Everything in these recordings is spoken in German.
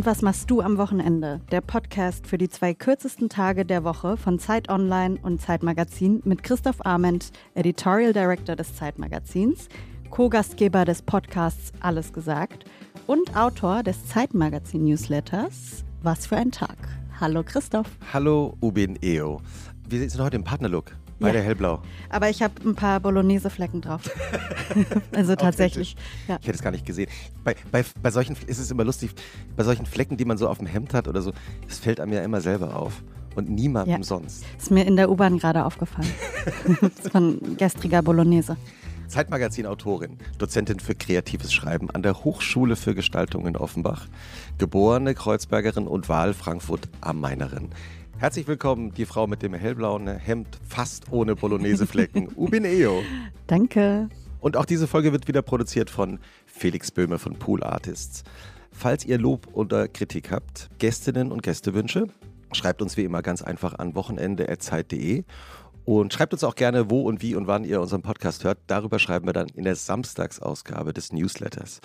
Und was machst du am Wochenende? Der Podcast für die zwei kürzesten Tage der Woche von Zeit Online und Zeit Magazin mit Christoph Arment, Editorial Director des Zeitmagazins, Co-Gastgeber des Podcasts Alles gesagt und Autor des Zeitmagazin Newsletters Was für ein Tag. Hallo Christoph. Hallo Ubin Eo. Wir sind heute im Partnerlook. Beide ja. hellblau. Aber ich habe ein paar Bolognese-Flecken drauf. also tatsächlich. Ja. Ich hätte es gar nicht gesehen. Bei, bei, bei solchen ist es immer lustig, bei solchen Flecken, die man so auf dem Hemd hat oder so, das fällt einem ja immer selber auf. Und niemandem ja. sonst. Ist mir in der U-Bahn gerade aufgefallen. von gestriger Bolognese. Zeitmagazin-Autorin, Dozentin für kreatives Schreiben an der Hochschule für Gestaltung in Offenbach, geborene Kreuzbergerin und Wahl Frankfurt am Mainerin. Herzlich willkommen, die Frau mit dem hellblauen Hemd, fast ohne Bolognese-Flecken, Ubin Eo. Danke. Und auch diese Folge wird wieder produziert von Felix Böhme von Pool Artists. Falls ihr Lob oder Kritik habt, Gästinnen und Gästewünsche, schreibt uns wie immer ganz einfach an wochenende.zeit.de und schreibt uns auch gerne, wo und wie und wann ihr unseren Podcast hört. Darüber schreiben wir dann in der Samstagsausgabe des Newsletters.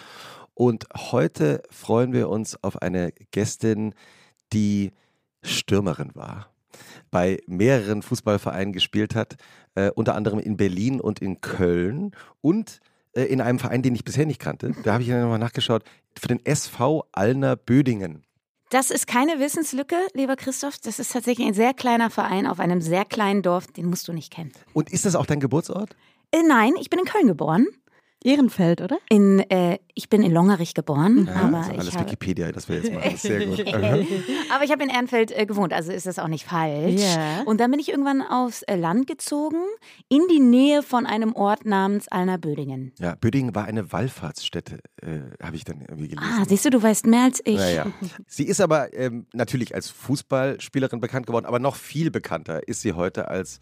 Und heute freuen wir uns auf eine Gästin, die Stürmerin war, bei mehreren Fußballvereinen gespielt hat, äh, unter anderem in Berlin und in Köln und äh, in einem Verein, den ich bisher nicht kannte. Da habe ich dann nochmal nachgeschaut, für den SV Allner Bödingen. Das ist keine Wissenslücke, lieber Christoph. Das ist tatsächlich ein sehr kleiner Verein auf einem sehr kleinen Dorf. Den musst du nicht kennen. Und ist das auch dein Geburtsort? Äh, nein, ich bin in Köln geboren. Ehrenfeld, oder? In, äh, ich bin in Longerich geboren. Ja, aber also alles ich habe, Wikipedia, das wäre jetzt mal sehr gut. aber ich habe in Ehrenfeld äh, gewohnt, also ist das auch nicht falsch. Yeah. Und dann bin ich irgendwann aufs äh, Land gezogen, in die Nähe von einem Ort namens Alner Bödingen. Ja, Bödingen war eine Wallfahrtsstätte, äh, habe ich dann irgendwie gelesen. Ah, siehst du, du weißt mehr als ich. Naja. Sie ist aber ähm, natürlich als Fußballspielerin bekannt geworden, aber noch viel bekannter ist sie heute als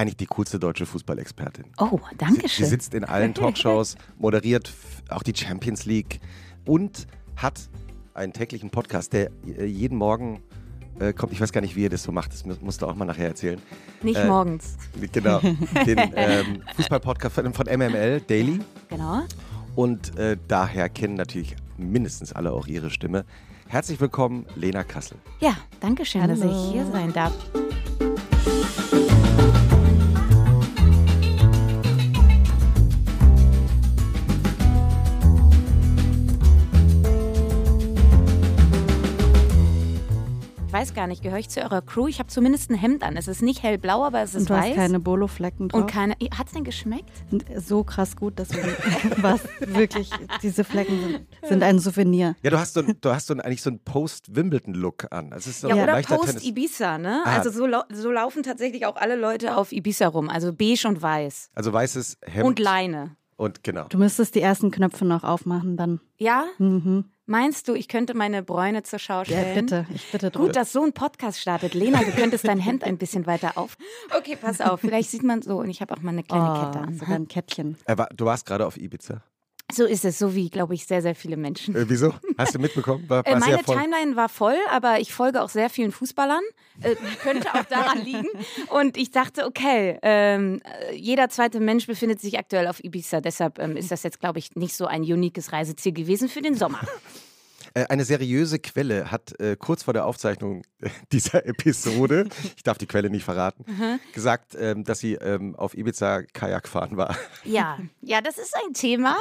eigentlich die coolste deutsche Fußballexpertin. Oh, danke schön. Sie, sie sitzt in allen Talkshows, moderiert auch die Champions League und hat einen täglichen Podcast, der äh, jeden Morgen äh, kommt. Ich weiß gar nicht, wie ihr das so macht. Das musst du auch mal nachher erzählen. Nicht äh, morgens. Genau. Den ähm, Fußball-Podcast von, von, MML, Daily. Genau. Und äh, daher kennen natürlich mindestens alle auch ihre Stimme. Herzlich willkommen, Lena Kassel. Ja, danke schön, Hallo. dass ich hier sein darf. Weiß gar nicht, gehöre ich zu eurer Crew? Ich habe zumindest ein Hemd an. Es ist nicht hellblau, aber es ist Und du weiß. Hast keine Bolo-Flecken drauf. Und keine. Hat es denn geschmeckt? So krass gut, dass du was wirklich. Diese Flecken sind, sind, ein Souvenir. Ja, du hast so, du hast so eigentlich so einen Post-Wimbledon-Look an. Es ist so ja, oder Post-Ibiza, ne? Ah. Also so, so laufen tatsächlich auch alle Leute auf Ibiza rum. Also beige und weiß. Also weißes Hemd. Und Leine. Und genau. Du müsstest die ersten Knöpfe noch aufmachen dann. Ja? Mhm. Meinst du, ich könnte meine Bräune zur Schau stellen? Ja, bitte. Ich bitte drum. Gut, dass so ein Podcast startet. Lena, du könntest dein Hemd ein bisschen weiter auf. Okay, pass auf. Vielleicht sieht man so. Und ich habe auch mal eine kleine oh, Kette an. Sogar ein Kettchen. du warst gerade auf Ibiza. So ist es, so wie, glaube ich, sehr, sehr viele Menschen. Äh, wieso? Hast du mitbekommen? War, äh, meine Timeline war voll, aber ich folge auch sehr vielen Fußballern. Äh, könnte auch daran liegen. Und ich dachte, okay, ähm, jeder zweite Mensch befindet sich aktuell auf Ibiza. Deshalb ähm, ist das jetzt, glaube ich, nicht so ein uniques Reiseziel gewesen für den Sommer. Äh, eine seriöse Quelle hat äh, kurz vor der Aufzeichnung dieser Episode, ich darf die Quelle nicht verraten, mhm. gesagt, ähm, dass sie ähm, auf Ibiza Kajak fahren war. Ja, ja, das ist ein Thema.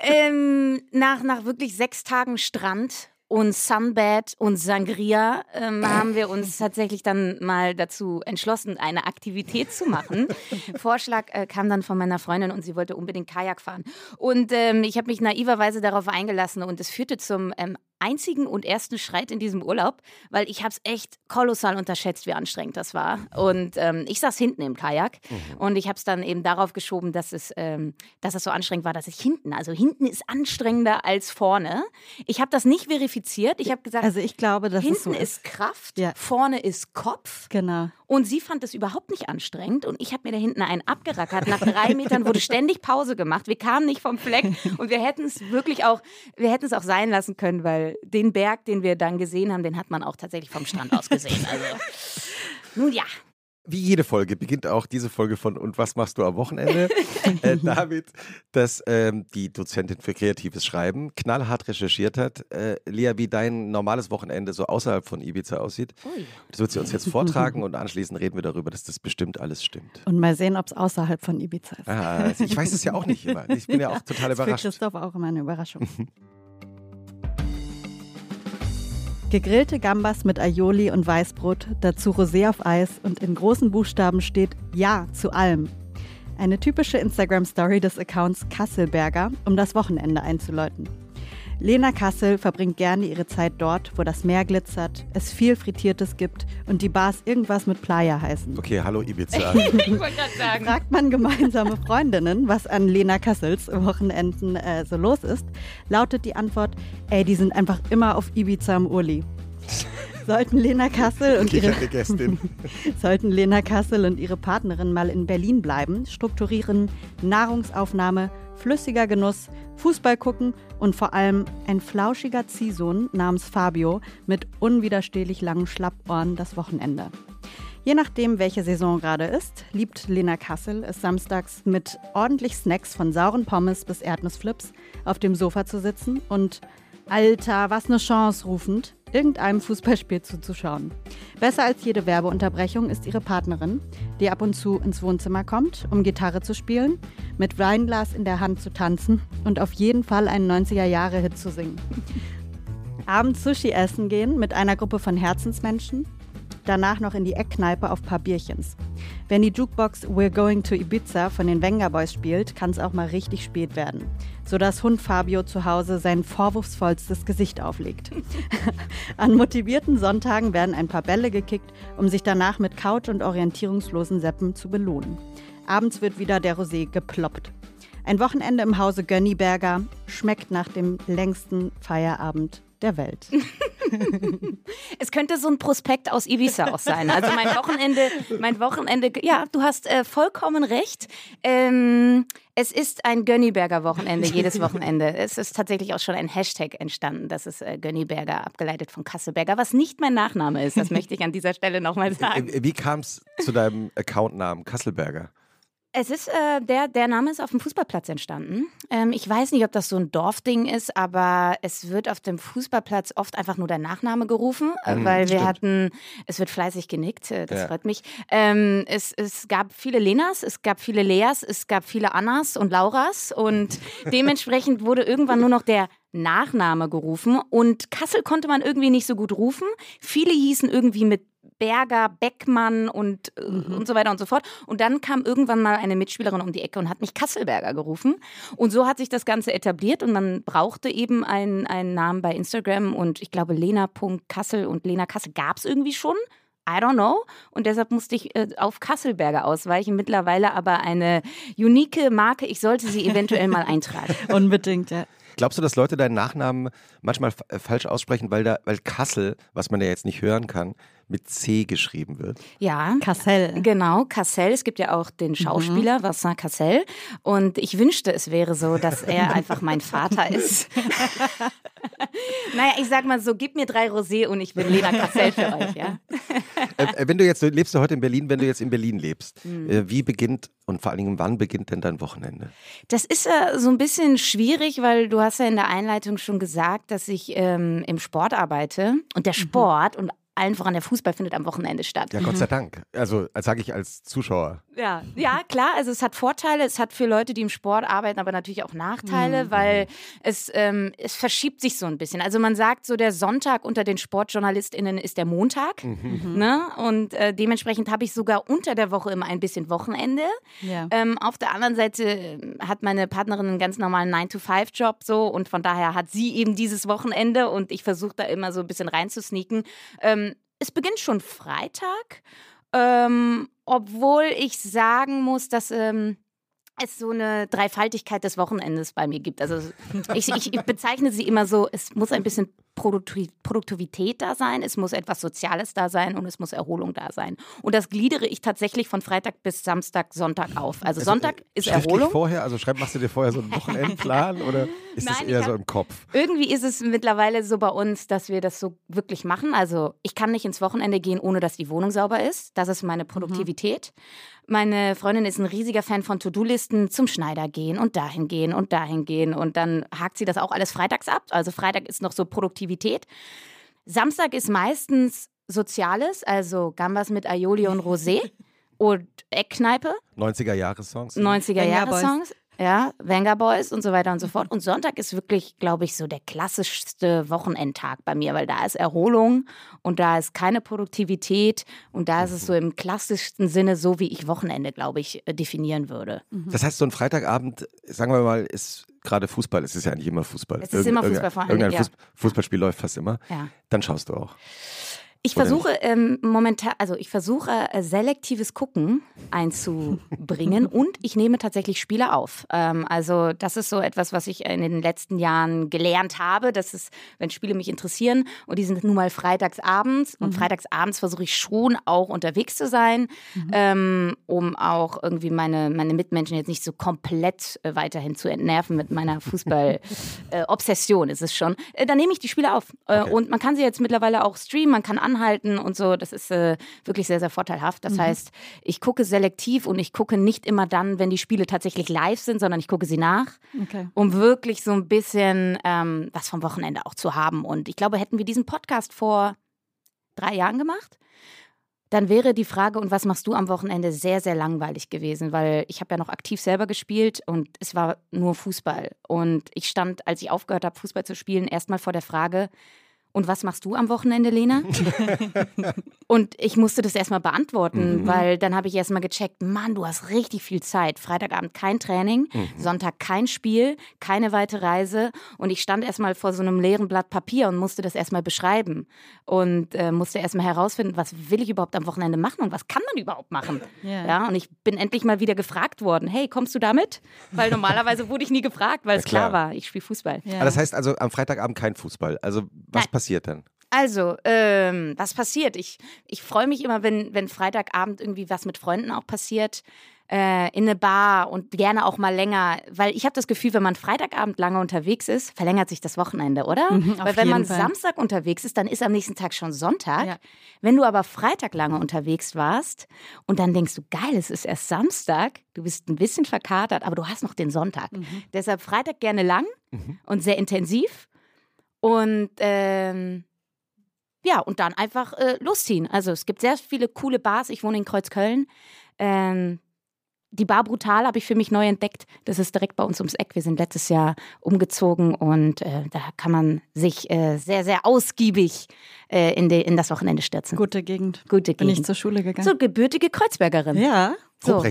ähm, nach, nach wirklich sechs Tagen Strand und Sunbed und Sangria ähm, haben wir uns tatsächlich dann mal dazu entschlossen, eine Aktivität zu machen. Vorschlag äh, kam dann von meiner Freundin und sie wollte unbedingt Kajak fahren. Und ähm, ich habe mich naiverweise darauf eingelassen und es führte zum ähm, einzigen und ersten Schreit in diesem Urlaub, weil ich habe es echt kolossal unterschätzt, wie anstrengend das war. Und ähm, ich saß hinten im Kajak mhm. und ich habe es dann eben darauf geschoben, dass es, ähm, dass es so anstrengend war, dass ich hinten, also hinten ist anstrengender als vorne. Ich habe das nicht verifiziert. Ich habe gesagt, also ich glaube, dass hinten ist, so ist. ist Kraft, ja. vorne ist Kopf. Genau. Und sie fand es überhaupt nicht anstrengend und ich habe mir da hinten einen abgerackert. Nach drei Metern wurde ständig Pause gemacht. Wir kamen nicht vom Fleck und wir hätten es wirklich auch, wir hätten es auch sein lassen können, weil den Berg, den wir dann gesehen haben, den hat man auch tatsächlich vom Strand aus gesehen. Also, nun ja. Wie jede Folge beginnt auch diese Folge von Und was machst du am Wochenende? äh, damit, dass ähm, die Dozentin für kreatives Schreiben knallhart recherchiert hat, äh, Lea, wie dein normales Wochenende so außerhalb von Ibiza aussieht. Ui. Das wird sie uns jetzt vortragen und anschließend reden wir darüber, dass das bestimmt alles stimmt. Und mal sehen, ob es außerhalb von Ibiza ist. Ah, ich weiß es ja auch nicht immer. Ich bin ja auch total überrascht. Das ist Christoph auch immer eine Überraschung. Gegrillte Gambas mit Aioli und Weißbrot, dazu Rosé auf Eis und in großen Buchstaben steht Ja zu allem. Eine typische Instagram-Story des Accounts Kasselberger, um das Wochenende einzuläuten. Lena Kassel verbringt gerne ihre Zeit dort, wo das Meer glitzert, es viel Frittiertes gibt und die Bars irgendwas mit Playa heißen. Okay, hallo Ibiza. ich wollte gerade sagen. Fragt man gemeinsame Freundinnen, was an Lena Kassels Wochenenden äh, so los ist, lautet die Antwort, ey, die sind einfach immer auf Ibiza im Urli. Sollten Lena Kassel und ihre sollten Lena Kassel und ihre Partnerin mal in Berlin bleiben, strukturieren Nahrungsaufnahme, flüssiger Genuss, Fußball gucken und vor allem ein flauschiger Ziehsohn namens Fabio mit unwiderstehlich langen Schlappohren das Wochenende. Je nachdem, welche Saison gerade ist, liebt Lena Kassel es samstags mit ordentlich Snacks von sauren Pommes bis Erdnussflips auf dem Sofa zu sitzen und Alter, was ne Chance rufend irgendeinem Fußballspiel zuzuschauen. Besser als jede Werbeunterbrechung ist ihre Partnerin, die ab und zu ins Wohnzimmer kommt, um Gitarre zu spielen, mit Weinglas in der Hand zu tanzen und auf jeden Fall einen 90er-Jahre-Hit zu singen. Abends Sushi essen gehen mit einer Gruppe von Herzensmenschen, danach noch in die Eckkneipe auf paar Bierchens. Wenn die Jukebox We're Going to Ibiza von den Wenger Boys spielt, kann es auch mal richtig spät werden, sodass Hund Fabio zu Hause sein vorwurfsvollstes Gesicht auflegt. An motivierten Sonntagen werden ein paar Bälle gekickt, um sich danach mit Couch- und orientierungslosen Seppen zu belohnen. Abends wird wieder der Rosé geploppt. Ein Wochenende im Hause Gönniberger schmeckt nach dem längsten Feierabend der Welt. es könnte so ein Prospekt aus Ibiza auch sein. Also mein Wochenende, mein Wochenende, ja, du hast äh, vollkommen recht. Ähm, es ist ein Gönniberger Wochenende, jedes Wochenende. Es ist tatsächlich auch schon ein Hashtag entstanden, das ist äh, Gönniberger, abgeleitet von Kasselberger, was nicht mein Nachname ist. Das möchte ich an dieser Stelle nochmal äh, sagen. Wie kam es zu deinem Accountnamen Kasselberger? Es ist, äh, der, der Name ist auf dem Fußballplatz entstanden. Ähm, ich weiß nicht, ob das so ein Dorfding ist, aber es wird auf dem Fußballplatz oft einfach nur der Nachname gerufen, äh, mhm, weil wir stimmt. hatten, es wird fleißig genickt, äh, das ja. freut mich. Ähm, es, es gab viele Lenas, es gab viele Leas, es gab viele Annas und Lauras und dementsprechend wurde irgendwann nur noch der Nachname gerufen und Kassel konnte man irgendwie nicht so gut rufen. Viele hießen irgendwie mit Berger, Beckmann und, äh, mhm. und so weiter und so fort. Und dann kam irgendwann mal eine Mitspielerin um die Ecke und hat mich Kasselberger gerufen. Und so hat sich das Ganze etabliert und man brauchte eben einen, einen Namen bei Instagram und ich glaube Lena.Kassel und Lena Kassel gab es irgendwie schon. I don't know. Und deshalb musste ich äh, auf Kasselberger ausweichen. Mittlerweile aber eine unique Marke. Ich sollte sie eventuell mal eintragen. Unbedingt, ja. Glaubst du, dass Leute deinen Nachnamen manchmal äh, falsch aussprechen, weil, da, weil Kassel, was man ja jetzt nicht hören kann, mit C geschrieben wird? Ja. Kassel. Genau, Kassel. Es gibt ja auch den mhm. Schauspieler mhm. Vincent Kassel. Und ich wünschte, es wäre so, dass er einfach mein Vater ist. naja, ich sag mal so, gib mir drei Rosé und ich bin Lena Kassel für euch, ja. Äh, äh, wenn du jetzt, lebst du heute in Berlin, wenn du jetzt in Berlin lebst, mhm. wie beginnt und vor allen Dingen, wann beginnt denn dein Wochenende? Das ist äh, so ein bisschen schwierig, weil du hast ja in der Einleitung schon gesagt, dass ich ähm, im Sport arbeite und der mhm. Sport mhm. und allen voran der Fußball findet am Wochenende statt. Ja, Gott sei Dank. Also, als sage ich als Zuschauer. Ja, ja, klar. Also es hat Vorteile, es hat für Leute, die im Sport arbeiten, aber natürlich auch Nachteile, mhm. weil es, ähm, es verschiebt sich so ein bisschen. Also man sagt so, der Sonntag unter den SportjournalistInnen ist der Montag. Mhm. Ne? Und äh, dementsprechend habe ich sogar unter der Woche immer ein bisschen Wochenende. Ja. Ähm, auf der anderen Seite ähm, hat meine Partnerin einen ganz normalen 9-to-5-Job so und von daher hat sie eben dieses Wochenende und ich versuche da immer so ein bisschen reinzusneaken. Ähm, es beginnt schon Freitag, ähm, obwohl ich sagen muss, dass ähm, es so eine Dreifaltigkeit des Wochenendes bei mir gibt. Also ich, ich bezeichne sie immer so, es muss ein bisschen Produktivität da sein, es muss etwas Soziales da sein und es muss Erholung da sein. Und das gliedere ich tatsächlich von Freitag bis Samstag, Sonntag auf. Also, Also, Sonntag äh, ist schriftlich Erholung. vorher, also schreib, machst du dir vorher so einen Wochenendplan oder ist das Nein, eher ich so hab- im Kopf? Irgendwie ist es mittlerweile so bei uns, dass wir das so wirklich machen. Also ich kann nicht ins Wochenende gehen, ohne dass die Wohnung sauber ist. Das ist meine Produktivität. Meine Freundin ist ein riesiger Fan von To-Do-Listen zum Schneider gehen und dahin gehen und dahin gehen. Und dann hakt sie das auch alles freitags ab. Also Freitag ist noch so Produktivität. Samstag ist meistens Soziales, also Gambas mit Aioli und Rosé und Eckkneipe. 90er-Jahres-Songs? 90er-Jahre-Songs. Ja, Venga Boys und so weiter und so fort. Und Sonntag ist wirklich, glaube ich, so der klassischste Wochenendtag bei mir, weil da ist Erholung und da ist keine Produktivität und da ist es so im klassischsten Sinne so, wie ich Wochenende, glaube ich, äh, definieren würde. Das heißt, so ein Freitagabend, sagen wir mal, ist gerade Fußball, es ist ja eigentlich immer Fußball. Es ist immer Irgend- Fußball vor allem, Irgendein ja. Fuß- Fußballspiel läuft fast immer. Ja. Dann schaust du auch. Ich versuche ähm, momentan, also ich versuche äh, selektives Gucken einzubringen und ich nehme tatsächlich Spiele auf. Ähm, also das ist so etwas, was ich in den letzten Jahren gelernt habe. Das ist, wenn Spiele mich interessieren und die sind nun mal freitagsabends und freitagsabends versuche ich schon auch unterwegs zu sein, ähm, um auch irgendwie meine, meine Mitmenschen jetzt nicht so komplett äh, weiterhin zu entnerven mit meiner Fußball-Obsession ist es schon. Äh, dann nehme ich die Spiele auf äh, Okay. und man kann sie jetzt mittlerweile auch streamen, man kann anhalten und so. Das ist äh, wirklich sehr, sehr vorteilhaft. Das heißt, ich gucke selektiv und ich gucke nicht immer dann, wenn die Spiele tatsächlich live sind, sondern ich gucke sie nach, Okay. um wirklich so ein bisschen ähm, was vom Wochenende auch zu haben. Und ich glaube, hätten wir diesen Podcast vor drei Jahren gemacht, dann wäre die Frage, und was machst du am Wochenende, sehr, sehr langweilig gewesen, weil ich habe ja noch aktiv selber gespielt und es war nur Fußball. Und ich stand, als ich aufgehört habe, Fußball zu spielen, erstmal vor der Frage, und was machst du am Wochenende, Lena? und ich musste das erstmal beantworten, weil dann habe ich erstmal gecheckt, Mann, du hast richtig viel Zeit. Freitagabend kein Training, Sonntag kein Spiel, keine weite Reise. Und ich stand erstmal vor so einem leeren Blatt Papier und musste das erstmal beschreiben. Und äh, musste erstmal herausfinden, was will ich überhaupt am Wochenende machen und was kann man überhaupt machen. Ja. Ja, und ich bin endlich mal wieder gefragt worden, hey, kommst du damit? Weil normalerweise wurde ich nie gefragt, weil es klar. klar war, ich spiele Fußball. Ja. Das heißt also am Freitagabend kein Fußball. Also was Nein. passiert dann? Also, ähm, was passiert? Ich, ich freue mich immer, wenn, wenn Freitagabend irgendwie was mit Freunden auch passiert. Äh, in eine Bar und gerne auch mal länger, weil ich habe das Gefühl, wenn man Freitagabend lange unterwegs ist, verlängert sich das Wochenende, oder? Mhm, weil wenn man Fall. Samstag unterwegs ist, dann ist am nächsten Tag schon Sonntag. Ja. Wenn du aber Freitag lange unterwegs warst und dann denkst du, geil, es ist erst Samstag, du bist ein bisschen verkatert, aber du hast noch den Sonntag. Mhm. Deshalb Freitag gerne lang und sehr intensiv. Und ähm, ja, und dann einfach äh, losziehen. Also es gibt sehr viele coole Bars. Ich wohne in Kreuzköln. Ähm, die Bar Brutal habe ich für mich neu entdeckt. Das ist direkt bei uns ums Eck. Wir sind letztes Jahr umgezogen und äh, da kann man sich äh, sehr, sehr ausgiebig äh, in, de, in das Wochenende stürzen. Gute Gegend. Gute Bin ich Gegend. zur Schule gegangen. So gebürtige Kreuzbergerin. ja, So.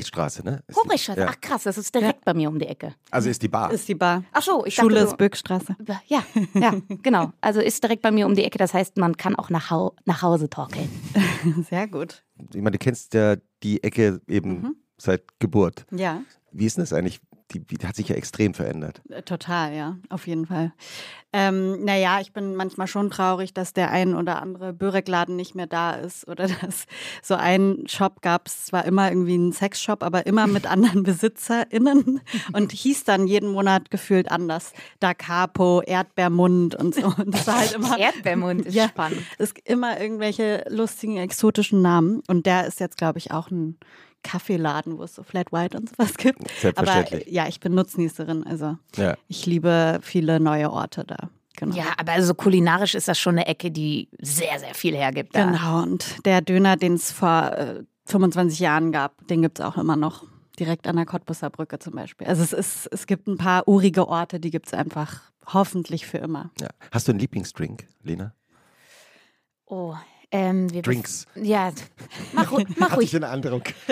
Ne? Ist die-. Ja. Ach krass, das ist direkt bei mir um die Ecke. Also ist die Bar. ist die Bar. Ach so, ich Schule dachte, ist Böckstraße. Ja, ja, genau. Also ist direkt bei mir um die Ecke. Das heißt, man kann auch nach, Hau nach Hause torkeln. Sehr gut. Ich meine, du kennst ja die Ecke eben Mhm. seit Geburt. Ja, Wie ist denn das eigentlich? Die, die hat sich ja extrem verändert. äh, total, ja, auf jeden Fall. Ähm, naja, ich bin manchmal schon traurig, dass der ein oder andere Börekladen nicht mehr da ist oder dass so einen Shop gab es zwar immer irgendwie einen Sexshop, aber immer mit anderen BesitzerInnen und hieß dann jeden Monat gefühlt anders. Da Capo, Erdbeermund und so. Und das war halt immer. Erdbeermund ist Ja. spannend. Es gibt immer irgendwelche lustigen, exotischen Namen. Und der ist jetzt, glaube ich, auch ein Kaffeeladen, wo es so Flat White und sowas gibt. Aber Selbstverständlich. ja, ich bin Nutznießerin. Also Ja. ich liebe viele neue Orte da. Genau. Ja, aber also kulinarisch ist das schon eine Ecke, die sehr, sehr viel hergibt. Da. Genau. Und der Döner, den es vor äh, 25 Jahren gab, den gibt es auch immer noch. Direkt an der Cottbusser Brücke zum Beispiel. Also es ist, es gibt ein paar urige Orte, die gibt es einfach hoffentlich für immer. Ja. Hast du einen Lieblingsdrink, Lena? Oh, ähm, Drinks. Ja, mach, ru- mach ruhig,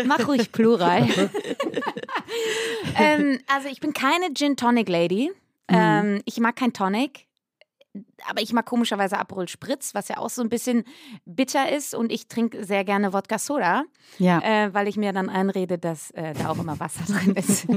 mach ruhig Plural. ähm, also ich bin keine Gin Tonic Lady. Ähm, ich mag kein Tonic. Aber ich mag komischerweise Aperol Spritz, was ja auch so ein bisschen bitter ist und ich trinke sehr gerne Wodka Soda, Ja, äh, weil ich mir dann einrede, dass äh, da auch immer Wasser drin ist.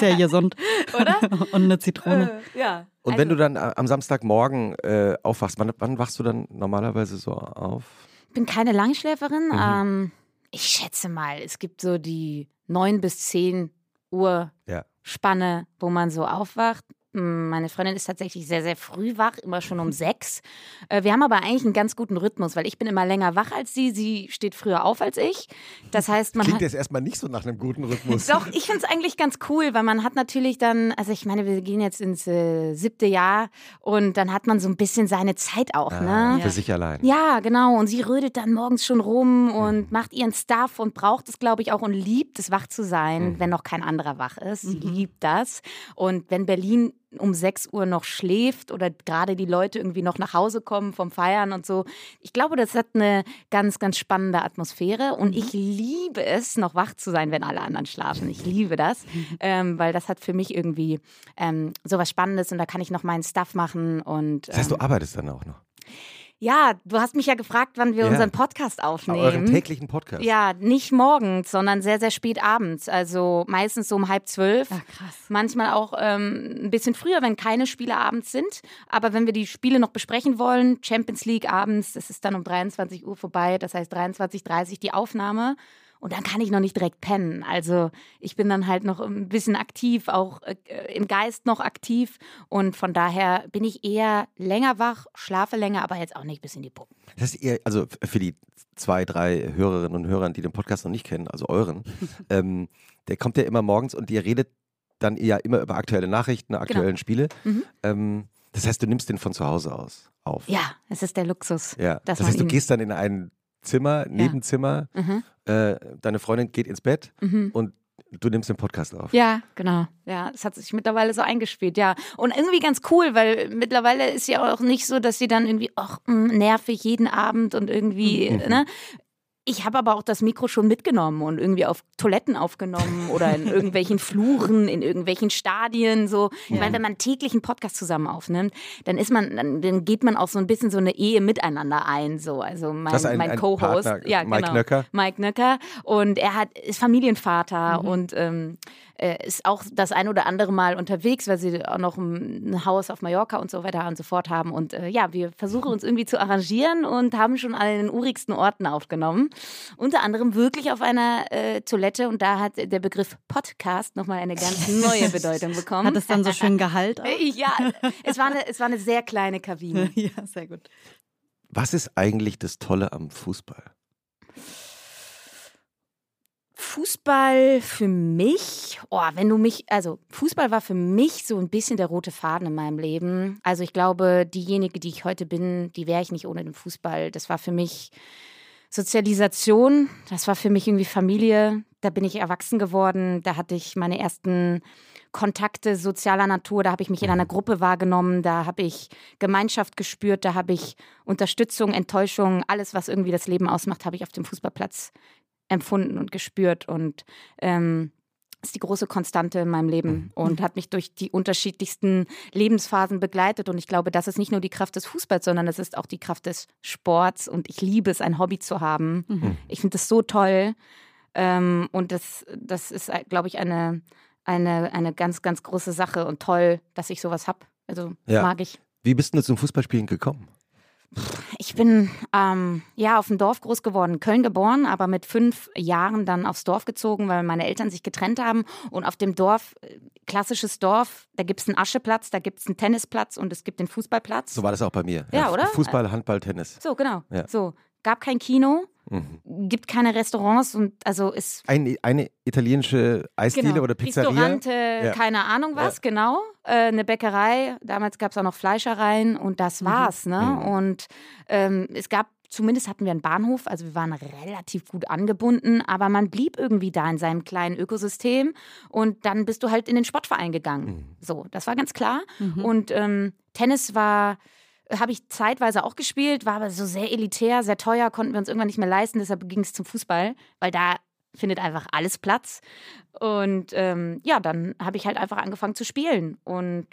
sehr gesund. Oder? Und eine Zitrone. Äh, ja. Und wenn du dann äh, am Samstagmorgen äh, aufwachst, wann, wann wachst du dann normalerweise so auf? Ich bin keine Langschläferin. Mhm. Ähm, ich schätze mal, es gibt so die 9 bis 10 Uhr Ja. Spanne, wo man so aufwacht. Mm, Meine Freundin ist tatsächlich sehr, sehr früh wach, immer schon um sechs. Äh, Wir haben aber eigentlich einen ganz guten Rhythmus, weil ich bin immer länger wach als sie. Sie steht früher auf als ich. Das heißt, man Klingt jetzt erstmal nicht so nach einem guten Rhythmus. Doch, ich finde es eigentlich ganz cool, weil man hat natürlich dann, also ich meine, wir gehen jetzt ins äh, siebte Jahr und dann hat man so ein bisschen seine Zeit auch, Ah, ne? Für sich allein. Ja, genau. Und sie rödelt dann morgens schon rum und macht ihren Stuff und braucht es, glaube ich, auch und liebt es, wach zu sein, wenn noch kein anderer wach ist. Sie liebt das. Und wenn Berlin um 6 Uhr noch schläft oder gerade die Leute irgendwie noch nach Hause kommen vom Feiern und so. Ich glaube, das hat eine ganz, ganz spannende Atmosphäre und ich liebe es, noch wach zu sein, wenn alle anderen schlafen. Ich liebe das, ähm, weil das hat für mich irgendwie ähm, so was Spannendes und da kann ich noch meinen Stuff machen und Das heißt, du ähm, arbeitest dann auch noch. Ja, du hast mich ja gefragt, wann wir Ja. unseren Podcast Euren aufnehmen. täglichen Podcast. Ja, nicht morgens, sondern sehr, sehr spät abends. Also meistens so um halb zwölf. Ach, krass. Manchmal auch ähm, ein bisschen früher, wenn keine Spiele abends sind. Aber wenn wir die Spiele noch besprechen wollen, Champions League abends, das ist dann um 23 Uhr vorbei. Das heißt 23.30 die Aufnahme. Und dann kann ich noch nicht direkt pennen. Also ich bin dann halt noch ein bisschen aktiv, auch äh, im Geist noch aktiv. Und von daher bin ich eher länger wach, schlafe länger, aber jetzt auch nicht bis in die Puppen. Das heißt, ihr, also für die zwei, drei Hörerinnen und Hörer, die den Podcast noch nicht kennen, also euren, ähm, der kommt ja immer morgens und ihr redet dann ja immer über aktuelle Nachrichten, aktuellen Spiele. Mhm. Ähm, das heißt, du nimmst den von zu Hause aus auf. Ja, es ist der Luxus. Ja. Das heißt, du gehst dann in ein Zimmer, Nebenzimmer, Mhm. äh, deine Freundin geht ins Bett Mhm. und du nimmst den Podcast auf. Ja, genau. Ja, es hat sich mittlerweile so eingespielt, ja. Und irgendwie ganz cool, weil mittlerweile ist ja auch nicht so, dass sie dann irgendwie, ach, mh, nervig jeden Abend und irgendwie, Mhm. ne? Ich habe aber auch das Mikro schon mitgenommen und irgendwie auf Toiletten aufgenommen oder in irgendwelchen Fluren, in irgendwelchen Stadien. So. Ich meine, wenn man täglich einen Podcast zusammen aufnimmt, dann ist man, dann, dann geht man auch so ein bisschen so eine Ehe miteinander ein. So. Also mein, ein- mein ein Co-Host, ja, Mike genau. Nöcker. Mike Nöcker. Und er hat, ist Familienvater Mhm. und ähm, äh, ist auch das ein oder andere Mal unterwegs, weil sie auch noch ein, Haus auf Mallorca und so weiter und so fort haben. Und äh, ja, wir versuchen uns irgendwie zu arrangieren und haben schon an den urigsten Orten aufgenommen. Unter anderem wirklich auf einer äh, Toilette und da hat der Begriff Podcast nochmal eine ganz neue Bedeutung bekommen. Hat es dann so schön Gehalt auch? ja, es war, eine, es war eine sehr kleine Kabine. Ja, sehr gut. Was ist eigentlich das Tolle am Fußball? Fußball für mich, oh, wenn du mich, also Fußball war für mich so ein bisschen der rote Faden in meinem Leben. Also ich glaube, diejenige, die ich heute bin, die wäre ich nicht ohne den Fußball. Das war für mich Sozialisation, das war für mich irgendwie Familie. Da bin ich erwachsen geworden, da hatte ich meine ersten Kontakte sozialer Natur, da habe ich mich in einer Gruppe wahrgenommen, da habe ich Gemeinschaft gespürt, da habe ich Unterstützung, Enttäuschung, alles, was irgendwie das Leben ausmacht, habe ich auf dem Fußballplatz empfunden und gespürt und ähm, ist die große Konstante in meinem Leben und hat mich durch die unterschiedlichsten Lebensphasen begleitet. Und ich glaube, das ist nicht nur die Kraft des Fußballs, sondern es ist auch die Kraft des Sports. Und ich liebe es, ein Hobby zu haben. Mhm. Ich finde das so toll. Ähm, und das, das ist, glaube ich, eine, eine, eine ganz, ganz große Sache und toll, dass ich sowas habe. Also Ja. mag ich. Wie bist du zum Fußballspielen gekommen? Ich bin ähm, ja auf dem Dorf groß geworden, Köln geboren, aber mit fünf Jahren dann aufs Dorf gezogen, weil meine Eltern sich getrennt haben. Und auf dem Dorf, äh, klassisches Dorf, da gibt es einen Ascheplatz, da gibt es einen Tennisplatz und es gibt den Fußballplatz. So war das auch bei mir. Ja, oder? Fußball, Handball, Tennis. So, genau. Ja. So, gab kein Kino, Mhm. gibt keine Restaurants und also ist Eine, eine italienische Eisdiele Genau. oder Pizzeria? Restaurante, Ja. keine Ahnung was, genau. Äh, eine Bäckerei, damals gab es auch noch Fleischereien und das war's. Ne? Mhm. Und ähm, es gab, zumindest hatten wir einen Bahnhof, also wir waren relativ gut angebunden, aber man blieb irgendwie da in seinem kleinen Ökosystem und dann bist du halt in den Sportverein gegangen. Mhm. So, das war ganz klar. Mhm. Und ähm, Tennis war habe ich zeitweise auch gespielt, war aber so sehr elitär, sehr teuer, konnten wir uns irgendwann nicht mehr leisten, deshalb ging es zum Fußball, weil da findet einfach alles Platz. Und ähm, ja, dann habe ich halt einfach angefangen zu spielen. Und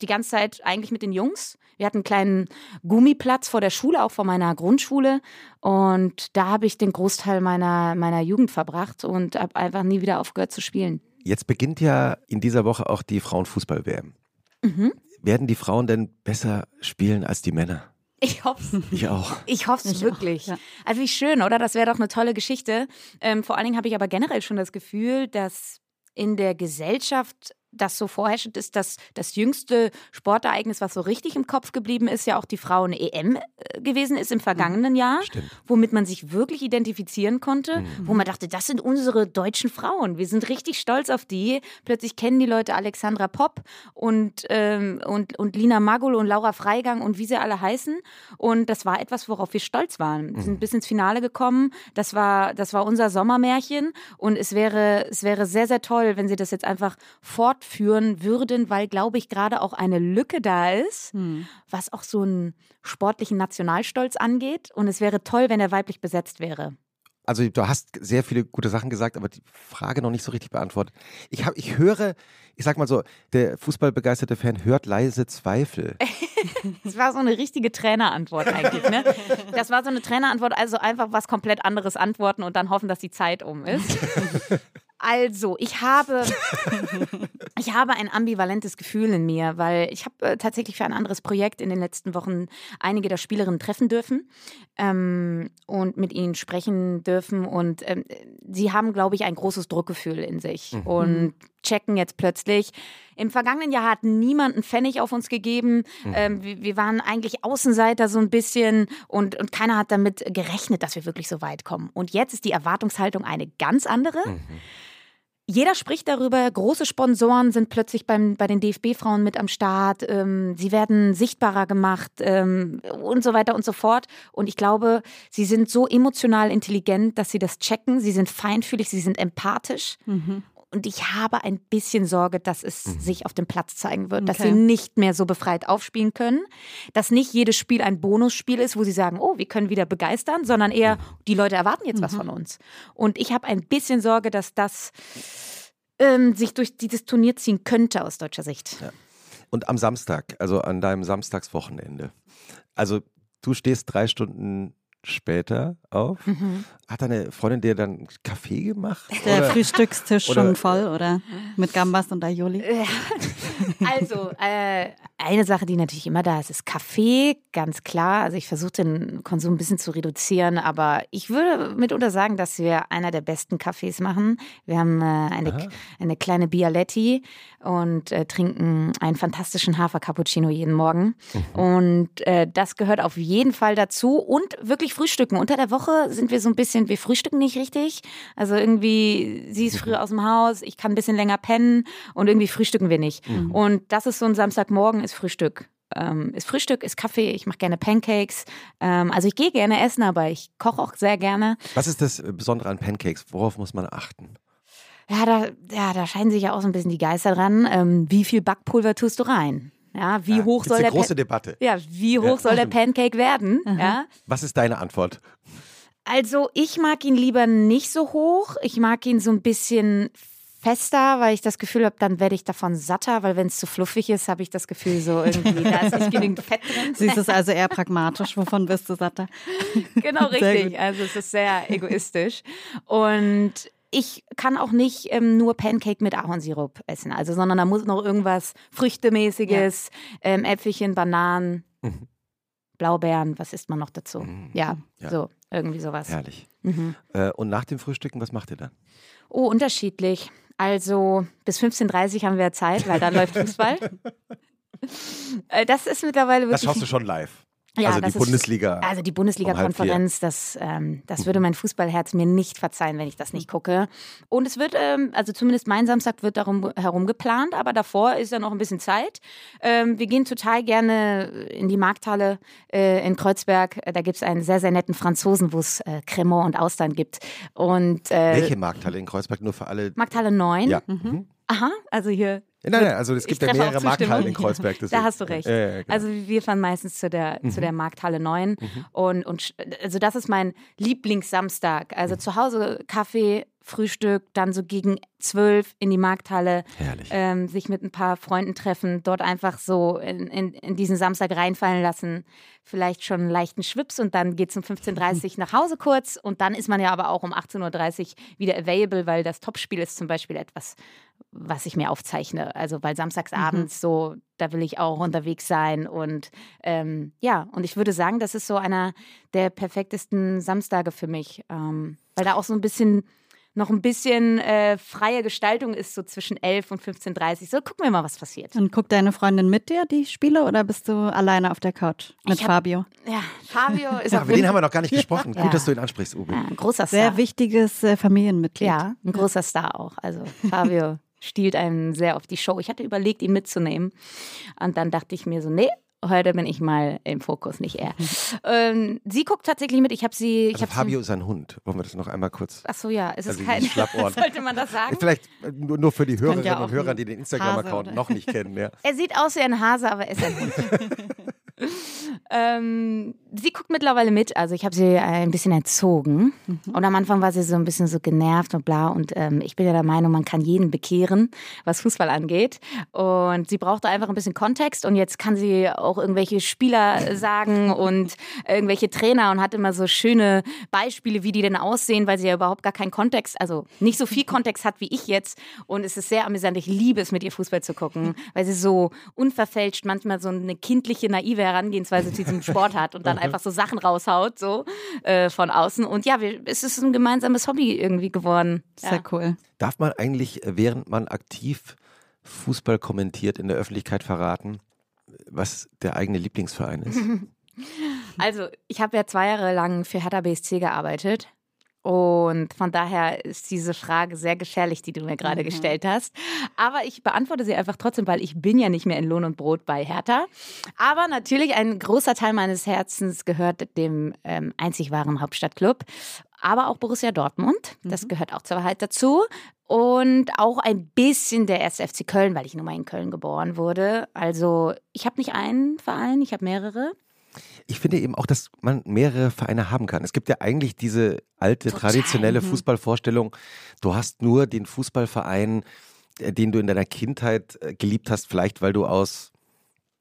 die ganze Zeit eigentlich mit den Jungs. Wir hatten einen kleinen Gummiplatz vor der Schule, auch vor meiner Grundschule. Und da habe ich den Großteil meiner, meiner Jugend verbracht und habe einfach nie wieder aufgehört zu spielen. Jetzt beginnt ja in dieser Woche auch die Frauenfußball-WM. Mhm. Werden die Frauen denn besser spielen als die Männer? Ich hoffe Ich auch. Ich hoffe es wirklich. Auch, ja. Also wie schön, oder? Das wäre doch eine tolle Geschichte. Ähm, vor allen Dingen habe ich aber generell schon das Gefühl, dass in der Gesellschaft das so vorherrschend ist, dass das jüngste Sportereignis, was so richtig im Kopf geblieben ist, ja auch die Frauen-EM äh, gewesen ist im vergangenen Jahr, Stimmt. womit man sich wirklich identifizieren konnte, mhm. wo man dachte, das sind unsere deutschen Frauen. Wir sind richtig stolz auf die. Plötzlich kennen die Leute Alexandra Popp und, ähm, und, und Lina Magul und Laura Freigang und wie sie alle heißen. Und das war etwas, worauf wir stolz waren. Wir sind mhm. bis ins Finale gekommen. Das war, das war unser Sommermärchen. Und es wäre, es wäre sehr, sehr toll, wenn sie das jetzt einfach fort fortführen würden, weil, glaube ich, gerade auch eine Lücke da ist, hm. was auch so einen sportlichen Nationalstolz angeht. Und es wäre toll, wenn er weiblich besetzt wäre. Also du hast sehr viele gute Sachen gesagt, aber die Frage noch nicht so richtig beantwortet. Ich, hab, ich höre, ich sag mal so, der fußballbegeisterte Fan hört leise Zweifel. das war so eine richtige Trainerantwort eigentlich, ne? Das war so eine Trainerantwort, also einfach was komplett anderes antworten und dann hoffen, dass die Zeit um ist. Also, ich habe, ich habe ein ambivalentes Gefühl in mir, weil ich habe äh, tatsächlich für ein anderes Projekt in den letzten Wochen einige der Spielerinnen treffen dürfen ähm, und mit ihnen sprechen dürfen. Und ähm, sie haben, glaube ich, ein großes Druckgefühl in sich mhm. und checken jetzt plötzlich. Im vergangenen Jahr hat niemand einen Pfennig auf uns gegeben. Mhm. Ähm, wir, wir, waren eigentlich Außenseiter so ein bisschen und, und keiner hat damit gerechnet, dass wir wirklich so weit kommen. Und jetzt ist die Erwartungshaltung eine ganz andere. Mhm. Jeder spricht darüber, große Sponsoren sind plötzlich beim, bei den DFB-Frauen mit am Start, ähm, sie werden sichtbarer gemacht ähm, und so weiter und so fort. Und ich glaube, sie sind so emotional intelligent, dass sie das checken, sie sind feinfühlig, sie sind empathisch. Mhm. Und ich habe ein bisschen Sorge, dass es mhm. sich auf dem Platz zeigen wird, okay. dass sie nicht mehr so befreit aufspielen können, dass nicht jedes Spiel ein Bonusspiel ist, wo sie sagen, oh, wir können wieder begeistern, sondern eher, mhm. die Leute erwarten jetzt mhm. was von uns. Und ich habe ein bisschen Sorge, dass das ähm, sich durch dieses Turnier ziehen könnte aus deutscher Sicht. Ja. Und am Samstag, also an deinem Samstagswochenende, also du stehst drei Stunden später auf. Mhm. Hat deine Freundin dir dann Kaffee gemacht? Ist der oder? Frühstückstisch oder? schon voll oder mit Gambas und Aioli? Also, äh, eine Sache, die natürlich immer da ist, ist Kaffee, ganz klar. Also ich versuche den Konsum ein bisschen zu reduzieren, aber ich würde mitunter sagen, dass wir einer der besten Kaffees machen. Wir haben äh, eine, eine kleine Bialetti und äh, trinken einen fantastischen Hafer-Cappuccino jeden Morgen. Mhm. Und äh, das gehört auf jeden Fall dazu. Und wirklich frühstücken. Unter der Woche sind wir so ein bisschen, wir frühstücken nicht richtig. Also irgendwie, sie ist früh aus dem Haus, ich kann ein bisschen länger pennen und irgendwie frühstücken wir nicht. Mhm. Und das ist so ein Samstagmorgen, ist Frühstück. Ähm, ist Frühstück, ist Kaffee, ich mache gerne Pancakes. Ähm, also ich gehe gerne essen, aber ich koche auch sehr gerne. Was ist das Besondere an Pancakes? Worauf muss man achten? Ja, da, ja, da scheinen sich ja auch so ein bisschen die Geister dran. Ähm, wie viel Backpulver tust du rein? Ja, wie ja, hoch soll der große Debatte. Ja, wie hoch ja. soll der Pancake werden? Ja? Was ist deine Antwort? Also, ich mag ihn lieber nicht so hoch. Ich mag ihn so ein bisschen fester, weil ich das Gefühl habe, dann werde ich davon satter, weil wenn es zu fluffig ist, habe ich das Gefühl so irgendwie, da ist nicht genügend Fett drin. Siehst es also eher pragmatisch, wovon wirst du satter? Genau, richtig. Also es ist sehr egoistisch. Und ich kann auch nicht ähm, nur Pancake mit Ahornsirup essen, also sondern da muss noch irgendwas Früchtemäßiges, ja. ähm, Äpfelchen, Bananen, mhm. Blaubeeren, was isst man noch dazu? Mhm. Ja, ja, so irgendwie sowas. Herrlich. Mhm. Äh, und nach dem Frühstücken, was macht ihr dann? Oh, unterschiedlich. Also bis 15.30 Uhr haben wir Zeit, weil dann läuft Fußball. Äh, das ist mittlerweile wirklich. Das schaust du schon live. Ja, also die Bundesliga. Ist, also die Bundesliga-Konferenz, das, ähm, das würde mein Fußballherz mir nicht verzeihen, wenn ich das nicht gucke. Und es wird, ähm, also zumindest mein Samstag wird darum herum geplant, aber davor ist ja noch ein bisschen Zeit. Ähm, wir gehen total gerne in die Markthalle äh, in Kreuzberg. Da gibt es einen sehr, sehr netten Franzosen, wo es äh, Cremant und Austern gibt. Und, äh, Welche Markthalle in Kreuzberg? Nur für alle? Markthalle 9. Ja. Mhm. mhm. Aha, also hier Nein, nein, also es gibt ja mehrere Markthallen in Kreuzberg. Da hast du recht. Ja, ja, genau. Also wir fahren meistens zu der, mhm. zu der Markthalle 9. Mhm. Und, und also das ist mein Lieblingssamstag. Also mhm. zu Hause Kaffee, Frühstück, dann so gegen zwölf in die Markthalle, Herrlich. ähm, sich mit ein paar Freunden treffen, dort einfach so in, in, in diesen Samstag reinfallen lassen, vielleicht schon einen leichten Schwips und dann geht es um 15.30 Uhr nach Hause kurz und dann ist man ja aber auch um 18.30 Uhr wieder available, weil das Topspiel ist zum Beispiel etwas, was ich mir aufzeichne. Also weil samstagsabends so, da will ich auch unterwegs sein und ähm, ja, und ich würde sagen, das ist so einer der perfektesten Samstage für mich, ähm, weil da auch so ein bisschen noch ein bisschen äh, freie Gestaltung ist, so zwischen 11 und 15.30 Uhr. So, gucken wir mal, was passiert. Und guckt deine Freundin mit dir die Spiele oder bist du alleine auf der Couch mit hab- Fabio? Ja, Fabio ist Ja, auf über den haben wir noch gar nicht gesprochen. Ja. Gut, dass du ihn ansprichst, Uwe. ja, ein großer Star. Sehr wichtiges äh, Familienmitglied. Ja, ein großer Star auch. Also Fabio stiehlt einem sehr auf die Show. Ich hatte überlegt, ihn mitzunehmen. Und dann dachte ich mir so, nee, heute bin ich mal im Fokus, nicht er. ähm, sie guckt tatsächlich mit. Ich habe sie. Ich Also hab Fabio ist ein Hund. Wollen wir das noch einmal kurz? Ach so, ja, es ist Also kein. dieses Schlappohren. Sollte man das sagen? Vielleicht äh, nur, nur für die Hörerinnen ja und Hörer, die den Instagram-Account noch nicht kennen. Ja. Er sieht aus wie ein Hase, aber er ist ein Hund. ähm, sie guckt mittlerweile mit. Also ich habe sie ein bisschen erzogen. Und am Anfang war sie so ein bisschen so genervt und bla. Und ähm, ich bin ja der Meinung, man kann jeden bekehren, was Fußball angeht. Und sie brauchte einfach ein bisschen Kontext. Und jetzt kann sie auch irgendwelche Spieler sagen und irgendwelche Trainer und hat immer so schöne Beispiele, wie die denn aussehen, weil sie ja überhaupt gar keinen Kontext, also nicht so viel Kontext hat wie ich jetzt. Und es ist sehr amüsant. Ich liebe es, mit ihr Fußball zu gucken, weil sie so unverfälscht manchmal so eine kindliche, naive Herangehensweise zu diesem Sport hat und dann einfach so Sachen raushaut, so äh, von außen. Und ja, wir, es ist ein gemeinsames Hobby irgendwie geworden. Sehr Ja. cool. Darf man eigentlich, äh, während man aktiv Fußball kommentiert, in der Öffentlichkeit verraten, was der eigene Lieblingsverein ist? Also, ich habe ja zwei Jahre lang für Hertha BSC gearbeitet. Und von daher ist diese Frage sehr gefährlich, die du mir gerade gestellt hast. Aber ich beantworte sie einfach trotzdem, weil ich bin ja nicht mehr in Lohn und Brot bei Hertha. Aber natürlich ein großer Teil meines Herzens gehört dem ähm, einzig wahren Hauptstadtclub. Aber auch Borussia Dortmund, das gehört auch zur Wahrheit dazu. Und auch ein bisschen der 1. FC Köln, weil ich nun mal in Köln geboren wurde. Also ich habe nicht einen Verein, ich habe mehrere. Ich finde eben auch, dass man mehrere Vereine haben kann. Es gibt ja eigentlich diese alte, Total. traditionelle Mhm. Fußballvorstellung, du hast nur den Fußballverein, äh, den du in deiner Kindheit äh, geliebt hast, vielleicht weil du aus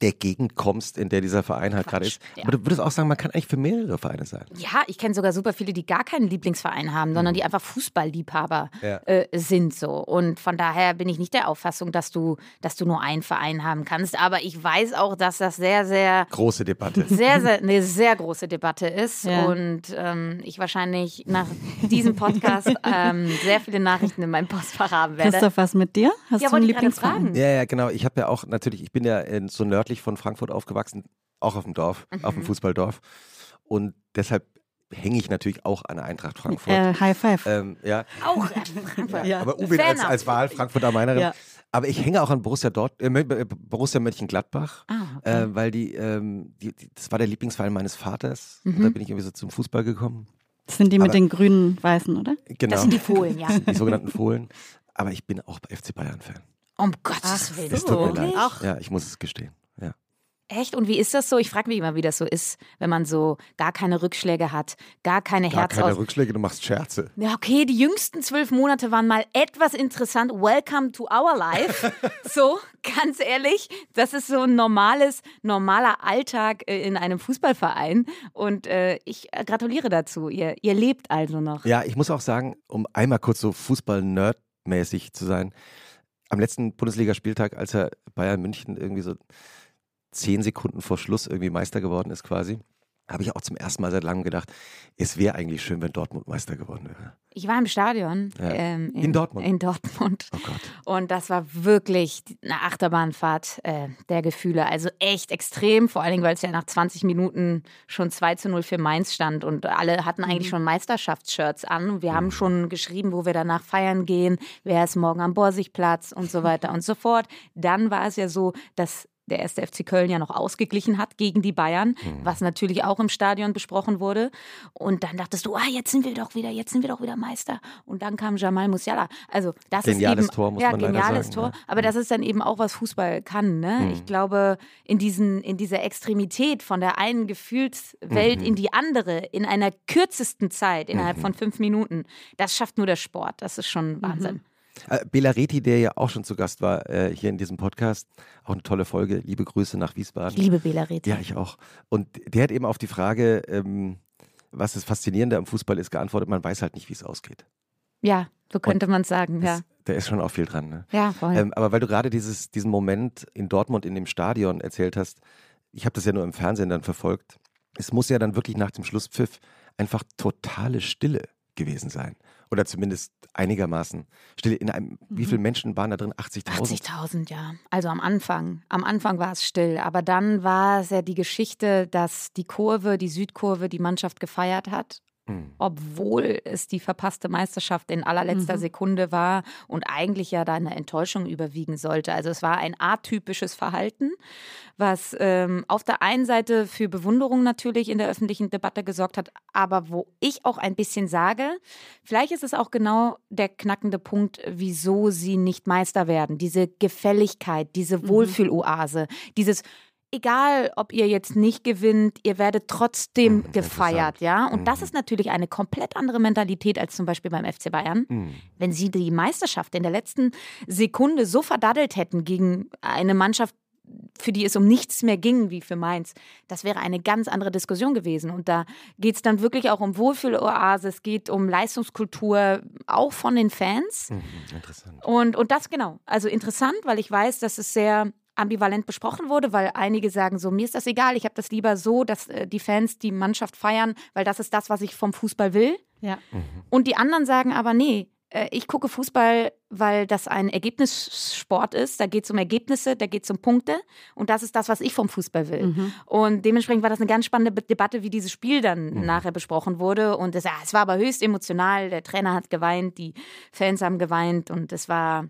der Gegend kommst, in der dieser Verein halt gerade ist. ja. Aber du würdest auch sagen, man kann eigentlich für mehrere Vereine sein. Ja, ich kenne sogar super viele, die gar keinen Lieblingsverein haben, sondern die einfach Fußballliebhaber Ja. äh, sind so. Und von daher bin ich nicht der Auffassung, dass du, dass du nur einen Verein haben kannst. Aber ich weiß auch, dass das sehr, sehr Große Debatte. sehr, sehr, eine sehr große Debatte ist Ja. und ähm, ich wahrscheinlich nach diesem Podcast ähm, sehr viele Nachrichten in meinem Postfach haben werde. Christoph, was mit dir? Hast ja, du einen Lieblingsverein? Ja, ja, genau. Ich habe ja auch natürlich, ich bin ja in, so nördlich von Frankfurt aufgewachsen, auch auf dem Dorf, auf Mhm. dem Fußballdorf. Und deshalb hänge ich natürlich auch an der Eintracht Frankfurt. Äh, High Five. Ähm, ja, Auch äh, Frankfurt. Ja. aber Uwe als, als Wahl Frankfurter am Mainerin. Ja. Aber ich hänge auch an Borussia, Dort, äh, äh, Borussia Mönchengladbach, Ah, okay. äh, weil die, ähm, die, die, das war der Lieblingsverein meines Vaters. Und Mhm. da bin ich irgendwie so zum Fußball gekommen. Das sind die mit aber- den grünen Weißen, oder? Genau, Das sind die Fohlen, ja. die sogenannten Fohlen. Aber ich bin auch bei FC Bayern-Fan. Um Gottes Willen. Es tut mir leid. Ja, ich muss es gestehen. Ja. Echt? Und wie ist das so? Ich frage mich immer, wie das so ist, wenn man so gar keine Rückschläge hat, gar keine Gar keine. Rückschläge, du machst Scherze. Ja, okay, die jüngsten zwölf Monate waren mal etwas interessant. Welcome to our life. so, ganz ehrlich, das ist so ein normales, normaler Alltag äh, in einem Fußballverein. Und äh, ich äh, gratuliere dazu. Ihr, ihr lebt also noch. Ja, ich muss auch sagen, um einmal kurz so Fußball-Nerd-mäßig zu sein, am letzten Bundesligaspieltag, als er Bayern München irgendwie so zehn Sekunden vor Schluss irgendwie Meister geworden ist quasi, habe ich auch zum ersten Mal seit langem gedacht, es wäre eigentlich schön, wenn Dortmund Meister geworden wäre. Ich war im Stadion. Ja. ähm, In Dortmund? In Dortmund. Oh Gott. Und das war wirklich eine Achterbahnfahrt äh, der Gefühle. Also echt extrem, vor allen Dingen, weil es ja nach 20 Minuten schon 2 zu 0 für Mainz stand und alle hatten eigentlich schon Meisterschaftsshirts an. Und wir haben schon geschrieben, wo wir danach feiern gehen, wer ist morgen am Borsigplatz und so weiter und so fort. Dann war es ja so, dass der erste FC Köln ja noch ausgeglichen hat gegen die Bayern, Mhm. was natürlich auch im Stadion besprochen wurde. Und dann dachtest du, ah, jetzt sind wir doch wieder, jetzt sind wir doch wieder Meister. Und dann kam Jamal Musiala. Also das Geniales ist eben, Tor, muss ja, man geniales sagen, Tor. ja. Mhm. Aber das ist dann eben auch, was Fußball kann. Ne? Ich glaube, in, diesen, in dieser Extremität von der einen Gefühlswelt Mhm. in die andere, in einer kürzesten Zeit, innerhalb von fünf Minuten, das schafft nur der Sport. Das ist schon Wahnsinn. Äh, Bela Reti, der ja auch schon zu Gast war äh, hier in diesem Podcast, auch eine tolle Folge. Liebe Grüße nach Wiesbaden. Ich liebe Bela Reti. Ja, ich auch. Und der hat eben auf die Frage, ähm, was das Faszinierende am Fußball ist, geantwortet, man weiß halt nicht, wie es ausgeht. Ja, so könnte man es sagen. Ja, Das, da ist schon auch viel dran. Ne? ja voll. Ähm, aber weil du gerade dieses, diesen Moment in Dortmund in dem Stadion erzählt hast, ich habe das ja nur im Fernsehen dann verfolgt. Es muss ja dann wirklich nach dem Schlusspfiff einfach totale Stille gewesen sein. Oder zumindest einigermaßen Stille. In einem, Wie viele Menschen waren da drin? 80.000? 80.000, ja. Also am Anfang. Am Anfang war es still. Aber dann war es ja die Geschichte, dass die Kurve, die Südkurve, die Mannschaft gefeiert hat. Mhm. Obwohl es die verpasste Meisterschaft in allerletzter Sekunde war und eigentlich ja da eine Enttäuschung überwiegen sollte. Also es war ein atypisches Verhalten, was ähm, auf der einen Seite für Bewunderung natürlich in der öffentlichen Debatte gesorgt hat, aber wo ich auch ein bisschen sage, vielleicht ist es auch genau der knackende Punkt, wieso sie nicht Meister werden. Diese Gefälligkeit, diese Wohlfühloase, dieses Egal, ob ihr jetzt nicht gewinnt, ihr werdet trotzdem Mhm, gefeiert, ja. Und das Mhm. ist natürlich eine komplett andere Mentalität als zum Beispiel beim FC Bayern Mhm. wenn sie die Meisterschaft in der letzten Sekunde so verdaddelt hätten gegen eine Mannschaft, für die es um nichts mehr ging wie für Mainz, das wäre eine ganz andere Diskussion gewesen. Und da geht es dann wirklich auch um Wohlfühloase, es geht um Leistungskultur, auch von den Fans. Mhm. Interessant. Und, und das genau. Also interessant, weil ich weiß, dass es sehr ambivalent besprochen wurde, weil einige sagen so, mir ist das egal, ich habe das lieber so, dass äh, die Fans die Mannschaft feiern, weil das ist das, was ich vom Fußball will. Ja. Und die anderen sagen aber, nee, äh, ich gucke Fußball, weil das ein Ergebnissport ist. Da geht es um Ergebnisse, da geht es um Punkte. Und das ist das, was ich vom Fußball will. Mhm. Und dementsprechend war das eine ganz spannende Debatte, wie dieses Spiel dann nachher besprochen wurde. Und es, ja, es war aber höchst emotional. Der Trainer hat geweint, die Fans haben geweint. Und es war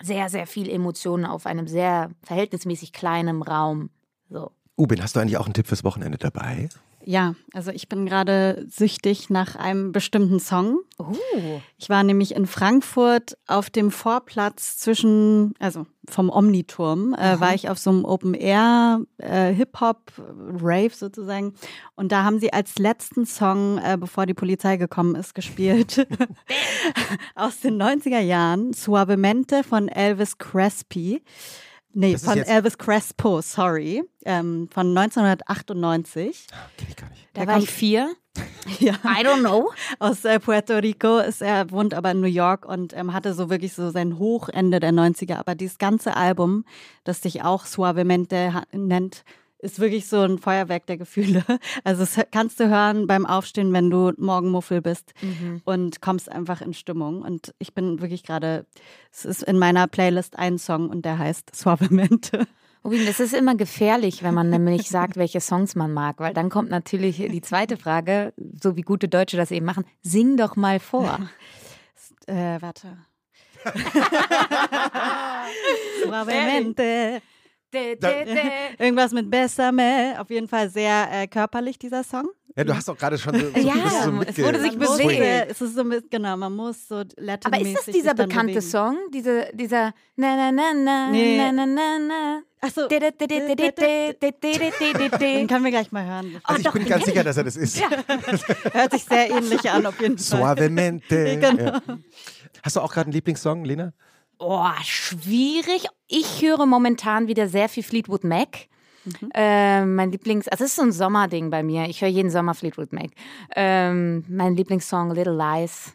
sehr, sehr viel Emotionen auf einem sehr verhältnismäßig kleinen Raum. So. Ubin, hast du eigentlich auch einen Tipp fürs Wochenende dabei? Ja, also ich bin gerade süchtig nach einem bestimmten Song. Uh. Ich war nämlich in Frankfurt auf dem Vorplatz zwischen, also vom Omniturm, äh, war ich auf so einem Open Air äh, Hip Hop Rave sozusagen. Und da haben sie als letzten Song, äh, bevor die Polizei gekommen ist, gespielt aus den 90er Jahren Suavemente von Elvis Crespi. Nee, Das von Elvis Crespo, sorry, ähm, von 1998. Kenn ich gar nicht. Da Der war ich vier. Ja I don't know. aus äh, Puerto Rico. Ist, er wohnt aber in New York und ähm, hatte so wirklich so sein Hochende der 90er. Aber dieses ganze Album, das sich auch Suavemente nennt, ist wirklich so ein Feuerwerk der Gefühle. Also das kannst du hören beim Aufstehen, wenn du Morgenmuffel bist und kommst einfach in Stimmung. Und ich bin wirklich gerade, es ist in meiner Playlist ein Song und der heißt Suavemente. Rubin, das ist immer gefährlich, wenn man nämlich sagt, welche Songs man mag, weil dann kommt natürlich die zweite Frage, so wie gute Deutsche das eben machen, sing doch mal vor. Äh, warte. Suavemente. Irgendwas mit Besame. Auf jeden Fall sehr äh, körperlich, dieser Song. Ja, du hast doch gerade schon so, so, Ja, so es wurde sich bewegt. äh, Es ist so mit, genau, man muss so latin Aber ist das dieser bekannte Song? Diese, dieser na na na na Nee. na na na na. Achso, Den können wir gleich mal hören. Also ich doch, bin ganz sicher, dass er das ist. Hört sich sehr ähnlich an, auf jeden Fall. Suavemente. Genau. Ja. Hast du auch gerade einen Lieblingssong, Lena? Oh, schwierig. Ich höre momentan wieder sehr viel Fleetwood Mac. Äh, mein Lieblings, also es ist so ein Sommerding bei mir. Ich höre jeden Sommer Fleetwood Mac. Ähm, mein Lieblingssong Little Lies.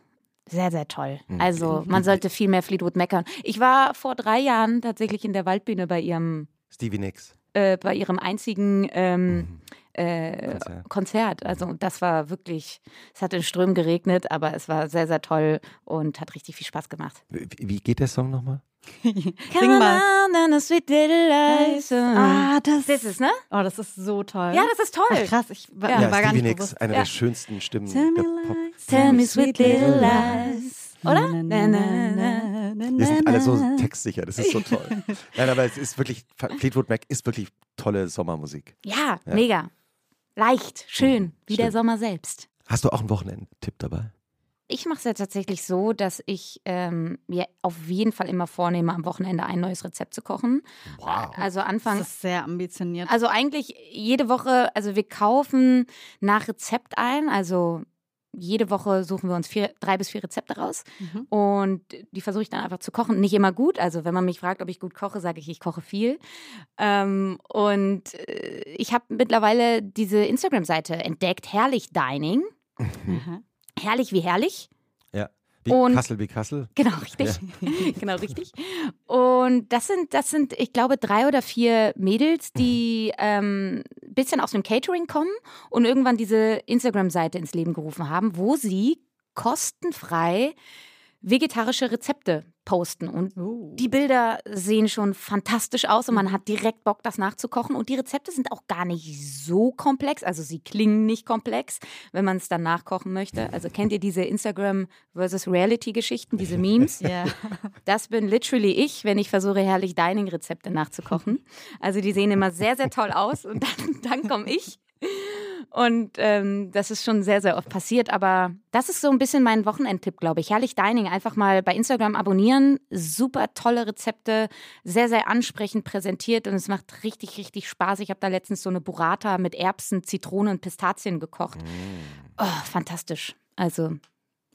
Sehr, sehr toll. Also man sollte viel mehr Fleetwood Mac hören. Ich war vor drei Jahren tatsächlich in der Waldbühne bei ihrem, Stevie Nicks. äh, bei ihrem einzigen ähm, äh, Konzert. Konzert. Also das war wirklich, es hat in Strömen geregnet, aber es war sehr, sehr toll und hat richtig viel Spaß gemacht. Wie, wie geht der Song nochmal? Sing mal. on, and a sweet little lies. Ah, das, Das ist, ne? Oh, das ist so toll. Ja, das ist toll. Ach, krass, ich war, Ja. war gar nicht Nicks, bewusst. eine Ja. der schönsten Stimmen Tell me der Pop. lies. Tell me sweet little lies. Oder? Na, na, na, na, na, Wir sind alle so textsicher, das ist so toll. Nein, aber es ist wirklich, Fleetwood Mac ist wirklich tolle Sommermusik. Ja, ja. mega. Leicht, schön, wie Stimmt. der Sommer selbst. Hast du auch einen Wochenendtipp dabei? Ich mache es ja tatsächlich so, dass ich ähm, mir auf jeden Fall immer vornehme, am Wochenende ein neues Rezept zu kochen. Wow. Also Anfang. Das ist sehr ambitioniert. Also eigentlich jede Woche, also wir kaufen nach Rezept ein. Also jede Woche suchen wir uns vier, drei bis vier Rezepte raus mhm. und die versuche ich dann einfach zu kochen. Nicht immer gut, also wenn man mich fragt, ob ich gut koche, sage ich, ich koche viel. Ähm, und äh, ich habe mittlerweile diese Instagram-Seite entdeckt, Herrlich Dining. Mhm. Herrlich wie herrlich. Wie und, Kassel wie Kassel. Genau, richtig. Ja. genau, richtig. Und das sind, das sind, ich glaube, drei oder vier Mädels, die ein ähm, bisschen aus dem Catering kommen und irgendwann diese Instagram-Seite ins Leben gerufen haben, wo sie kostenfrei vegetarische Rezepte posten. Und uh. die Bilder sehen schon fantastisch aus und man hat direkt Bock, das nachzukochen. Und die Rezepte sind auch gar nicht so komplex. Also sie klingen nicht komplex, wenn man es dann nachkochen möchte. Also kennt ihr diese Instagram versus Reality-Geschichten, diese Memes? Ja. Das bin literally ich, wenn ich versuche, herrlich Dining-Rezepte nachzukochen. Also die sehen immer sehr, sehr toll aus und dann, dann komme ich und ähm, das ist schon sehr, sehr oft passiert. Aber das ist so ein bisschen mein Wochenendtipp, glaube ich. Herrlich Dining. Einfach mal bei Instagram abonnieren. Super tolle Rezepte. Sehr, sehr ansprechend präsentiert. Und es macht richtig, richtig Spaß. Ich habe da letztens so eine Burrata mit Erbsen, Zitronen und Pistazien gekocht. Mm. Oh, fantastisch. Also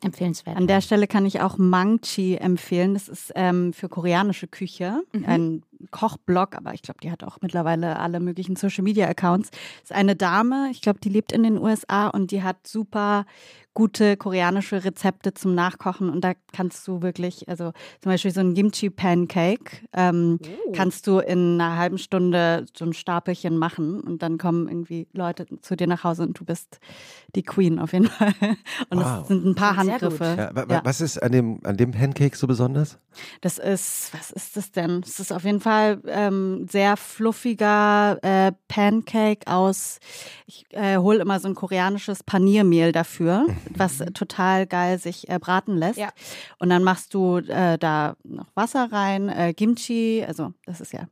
Empfehlenswert. An der Stelle kann ich auch Mangchi empfehlen. Das ist ähm, für koreanische Küche mhm. ein Kochblog, aber ich glaube, die hat auch mittlerweile alle möglichen Social Media Accounts. Das ist eine Dame, ich glaube, die lebt in den USA und die hat super gute koreanische Rezepte zum Nachkochen und da kannst du wirklich, also zum Beispiel so ein Kimchi Pancake, ähm, oh. kannst du in einer halben Stunde so ein Stapelchen machen und dann kommen irgendwie Leute zu dir nach Hause und du bist die Queen auf jeden Fall. Und wow. das sind ein paar Handgriffe. Ja, ja. Was ist an dem, an dem Pancake so besonders? Das ist, was ist das denn? Das ist auf jeden Fall ähm, sehr fluffiger äh, Pancake aus, ich äh, hole immer so ein koreanisches Paniermehl dafür was mhm. total geil sich äh, braten lässt. Ja. Und dann machst du äh, da noch Wasser rein, äh, Kimchi, also das ist ja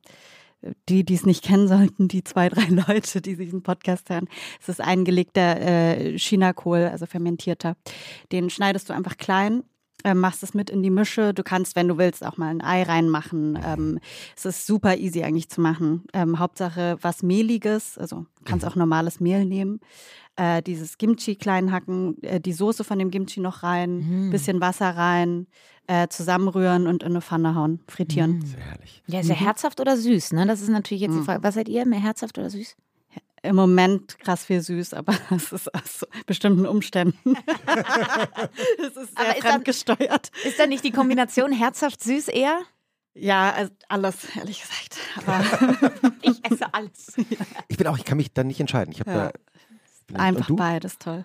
die, die es nicht kennen sollten, die zwei, drei Leute, die diesen Podcast hören. Es ist eingelegter äh, Chinakohl, also fermentierter. Den schneidest du einfach klein äh, machst es mit in die Mische. Du kannst, wenn du willst, auch mal ein Ei reinmachen. Ähm, es ist super easy eigentlich zu machen. Ähm, Hauptsache was Mehliges, also du kannst auch normales Mehl nehmen. Äh, dieses Kimchi klein hacken, äh, die Soße von dem Kimchi noch rein, mhm. bisschen Wasser rein, äh, zusammenrühren und in eine Pfanne hauen, frittieren. Mhm. Sehr herrlich. Ja, ist ja mhm. herzhaft oder süß, ne? Das ist natürlich jetzt die mhm. Frage. Was seid ihr, mehr herzhaft oder süß? Im Moment krass viel süß, aber das ist aus bestimmten Umständen. das ist sehr aber fremdgesteuert. Ist da nicht die Kombination herzhaft süß eher? Ja, also alles, ehrlich gesagt. Aber ich esse alles. Ich bin auch, ich kann mich dann nicht entscheiden. Ich habe ja. da einfach beides toll.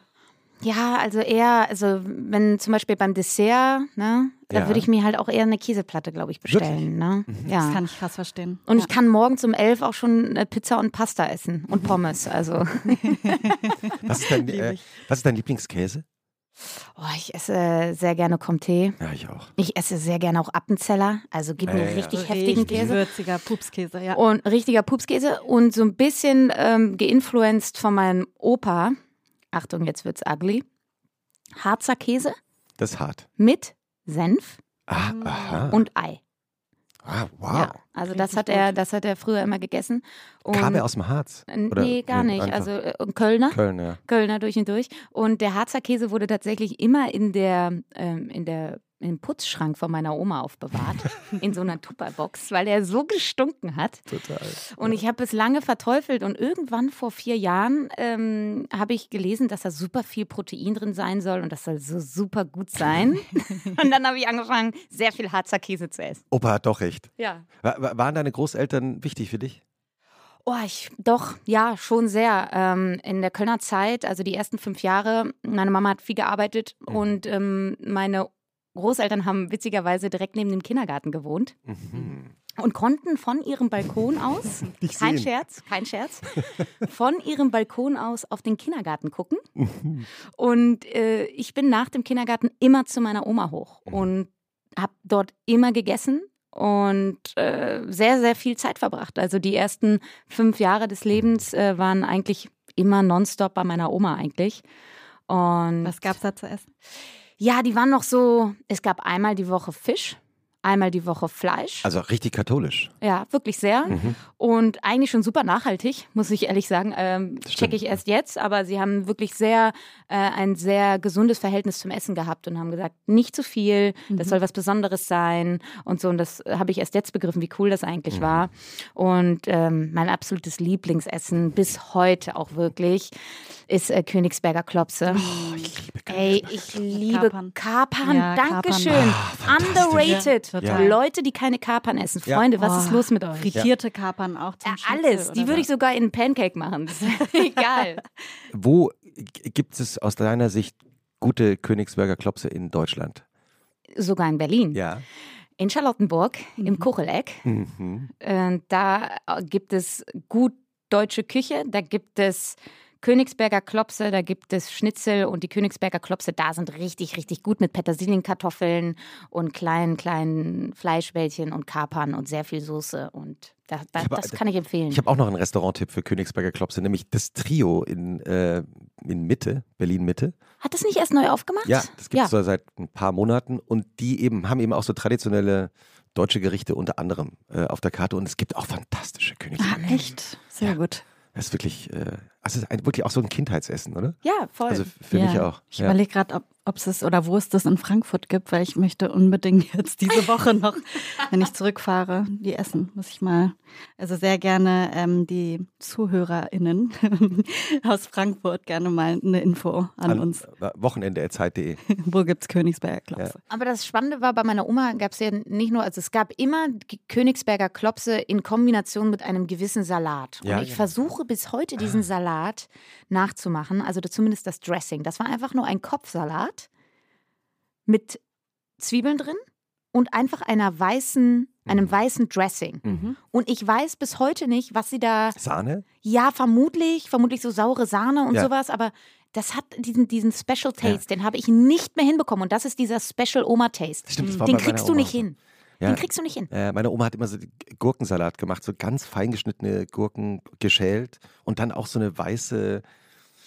Ja, also eher, also wenn zum Beispiel beim Dessert, ne, ja. da würde ich mir halt auch eher eine Käseplatte, glaube ich, bestellen. Ne? Mhm. Ja. Das kann ich krass verstehen. Und ja. ich kann morgens um elf auch schon Pizza und Pasta essen und Pommes. Also. was, ist dein, äh, was ist dein Lieblingskäse? Oh, ich esse sehr gerne Comté. Ja, ich auch. Ich esse sehr gerne auch Appenzeller. Also gib mir richtig ja. heftigen richtig Käse. Würziger Pupskäse, ja. Und richtiger Pupskäse und so ein bisschen ähm, geinfluenced von meinem Opa. Achtung, jetzt wird's ugly. Harzer Käse. Das ist hart. Mit Senf ah, und Ei. Ah, wow. Ja, also das hat er, das hat er früher immer gegessen. Und Kam er aus dem Harz? Oder? Nee, gar nicht. Also äh, Kölner. Köln, ja. Kölner durch und durch. Und der Harzer Käse wurde tatsächlich immer in der, ähm, in der im Putzschrank von meiner Oma aufbewahrt, in so einer Tupperbox, weil er so gestunken hat. Total. Und ich habe es lange verteufelt und irgendwann vor vier Jahren ähm, habe ich gelesen, dass da super viel Protein drin sein soll und das soll so super gut sein. und dann habe ich angefangen, sehr viel Harzer Käse zu essen. Opa hat doch recht. Ja. War, waren deine Großeltern wichtig für dich? Oh, ich, doch, ja, schon sehr. Ähm, in der Kölner Zeit, also die ersten fünf Jahre, meine Mama hat viel gearbeitet mhm. und ähm, meine Großeltern haben witzigerweise direkt neben dem Kindergarten gewohnt. Mhm. Und konnten von ihrem Balkon aus, Nicht kein sehen. Scherz, kein Scherz, von ihrem Balkon aus auf den Kindergarten gucken. Und äh, ich bin nach dem Kindergarten immer zu meiner Oma hoch. Mhm. Und habe dort immer gegessen und äh, sehr, sehr viel Zeit verbracht. Also die ersten fünf Jahre des Lebens äh, waren eigentlich immer nonstop bei meiner Oma eigentlich. Und Was gab's da zu essen? Ja, die waren noch so, es gab einmal die Woche Fisch, einmal die Woche Fleisch. Also richtig katholisch. Ja, wirklich sehr. Mhm. Und eigentlich schon super nachhaltig, muss ich ehrlich sagen. Ähm, checke ich erst jetzt, aber sie haben wirklich sehr äh, ein sehr gesundes Verhältnis zum Essen gehabt und haben gesagt, nicht zu viel, das soll was Besonderes sein und so. Und das habe ich erst jetzt begriffen, wie cool das eigentlich war. Und ähm, mein absolutes Lieblingsessen bis heute auch wirklich ist äh, Königsberger Klopse. Ich Ey, ich liebe Kapern. Kapern. Ja, Dankeschön. fantastisch. Underrated. Ja. Leute, die keine Kapern essen. Ja. Freunde, was ist Oh, los mit euch? Frittierte Kapern auch zum Ja, alles. Die würde ich sogar in einen Pancake machen. Das ist egal. Wo gibt es aus deiner Sicht gute Königsberger Klopse in Deutschland? Sogar in Berlin. Ja. In Charlottenburg, im Kucheleck. Mhm. Äh, da gibt es gut deutsche Küche. Da gibt es Königsberger Klopse, da gibt es Schnitzel und die Königsberger Klopse da sind richtig, richtig gut mit Petersilienkartoffeln und kleinen, kleinen Fleischbällchen und Kapern und sehr viel Soße. Und da, da, hab- das kann ich empfehlen. Ich habe auch noch einen Restauranttipp für Königsberger Klopse, nämlich das Trio in, äh, in Mitte, Berlin-Mitte. Hat das nicht erst neu aufgemacht? Ja, das gibt ja. es so seit ein paar Monaten und die eben haben eben auch so traditionelle deutsche Gerichte unter anderem äh, auf der Karte und es gibt auch fantastische Königsberger. Ah, echt? Sehr Ja. gut. Das ist wirklich, äh, also es ist ein, wirklich auch so ein Kindheitsessen, oder? Ja, voll. Also für Ja. mich auch. Ich Ja. überlege gerade, ob es es oder wo es das in Frankfurt gibt, weil ich möchte unbedingt jetzt diese Woche noch, wenn ich zurückfahre, die essen. Muss ich mal, also sehr gerne ähm, die ZuhörerInnen aus Frankfurt gerne mal eine Info an, An uns. Wochenende.zeit.de. Wo gibt's Königsberger Klopse? Aber das Spannende war, bei meiner Oma gab es ja nicht nur, also es gab immer die Königsberger Klopse in Kombination mit einem gewissen Salat. Und Ja, ich genau. versuche bis heute diesen Salat nachzumachen, also zumindest das Dressing. Das war einfach nur ein Kopfsalat mit Zwiebeln drin und einfach einer weißen, einem weißen Dressing. Mhm. Und ich weiß bis heute nicht, was sie da Sahne? ja, vermutlich, vermutlich so saure Sahne und Ja. sowas, aber das hat diesen, diesen Special Taste, den habe ich nicht mehr hinbekommen. Und das ist dieser Special Oma Taste. Stimmt, das war den kriegst du nicht hin. Ja. Den kriegst du nicht hin. Äh, meine Oma hat immer so Gurkensalat gemacht, so ganz fein geschnittene Gurken geschält und dann auch so eine weiße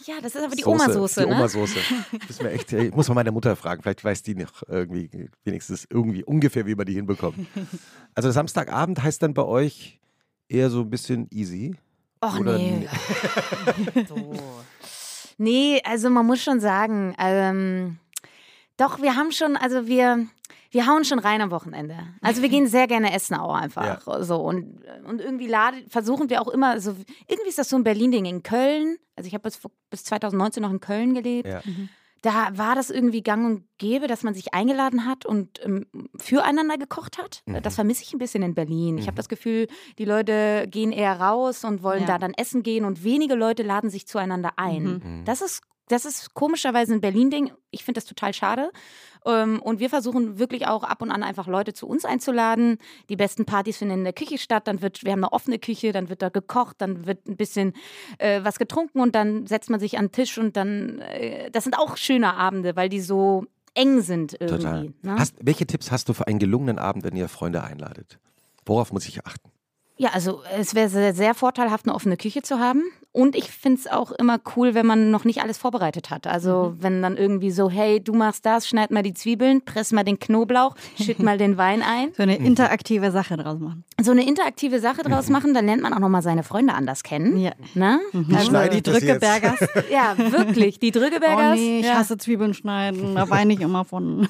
Ja, das ist aber die Soße, Oma-Soße, Die ne? Oma-Soße. Echt, ich muss mal meine Mutter fragen, vielleicht weiß die noch irgendwie, wenigstens irgendwie ungefähr, wie man die hinbekommt. Also Samstagabend heißt dann bei euch eher so ein bisschen easy? Och Oder nee. so. Nee, also man muss schon sagen, ähm, doch, wir haben schon, also wir, wir hauen schon rein am Wochenende. Also wir gehen sehr gerne essen auch einfach. So, und, und irgendwie lade, versuchen wir auch immer, so, irgendwie ist das so ein Berlin-Ding. In Köln, also ich habe bis, bis 2019 noch in Köln gelebt. Ja. Da war das irgendwie gang und gäbe, dass man sich eingeladen hat und ähm, füreinander gekocht hat. Mhm. Das vermisse ich ein bisschen in Berlin. Ich habe das Gefühl, die Leute gehen eher raus und wollen Ja. da dann essen gehen und wenige Leute laden sich zueinander ein. Mhm. Das ist das ist komischerweise ein Berlin-Ding. Ich finde das total schade. Ähm, und wir versuchen wirklich auch ab und an einfach Leute zu uns einzuladen. Die besten Partys finden in der Küche statt. Dann wird, wir haben eine offene Küche, dann wird da gekocht, dann wird ein bisschen äh, was getrunken und dann setzt man sich an den Tisch und dann, äh, das sind auch schöne Abende, weil die so eng sind irgendwie. Total. Ne? Hast, welche Tipps hast du für einen gelungenen Abend, wenn ihr Freunde einladet? Worauf muss ich achten? Ja, also es wäre sehr, sehr vorteilhaft, eine offene Küche zu haben. Und ich finde es auch immer cool, wenn man noch nicht alles vorbereitet hat. Also wenn dann irgendwie so, hey, du machst das, schneid mal die Zwiebeln, press mal den Knoblauch, schütt mal den Wein ein. So eine interaktive Sache draus machen. So eine interaktive Sache draus machen, dann lernt man auch nochmal seine Freunde anders kennen. Ja. Ne? Wie schneide ich jetzt? Drückebergers. Ja, wirklich. Die Oh Drückebergers. nee, ich ja. hasse Zwiebeln schneiden. Da weine ich immer von.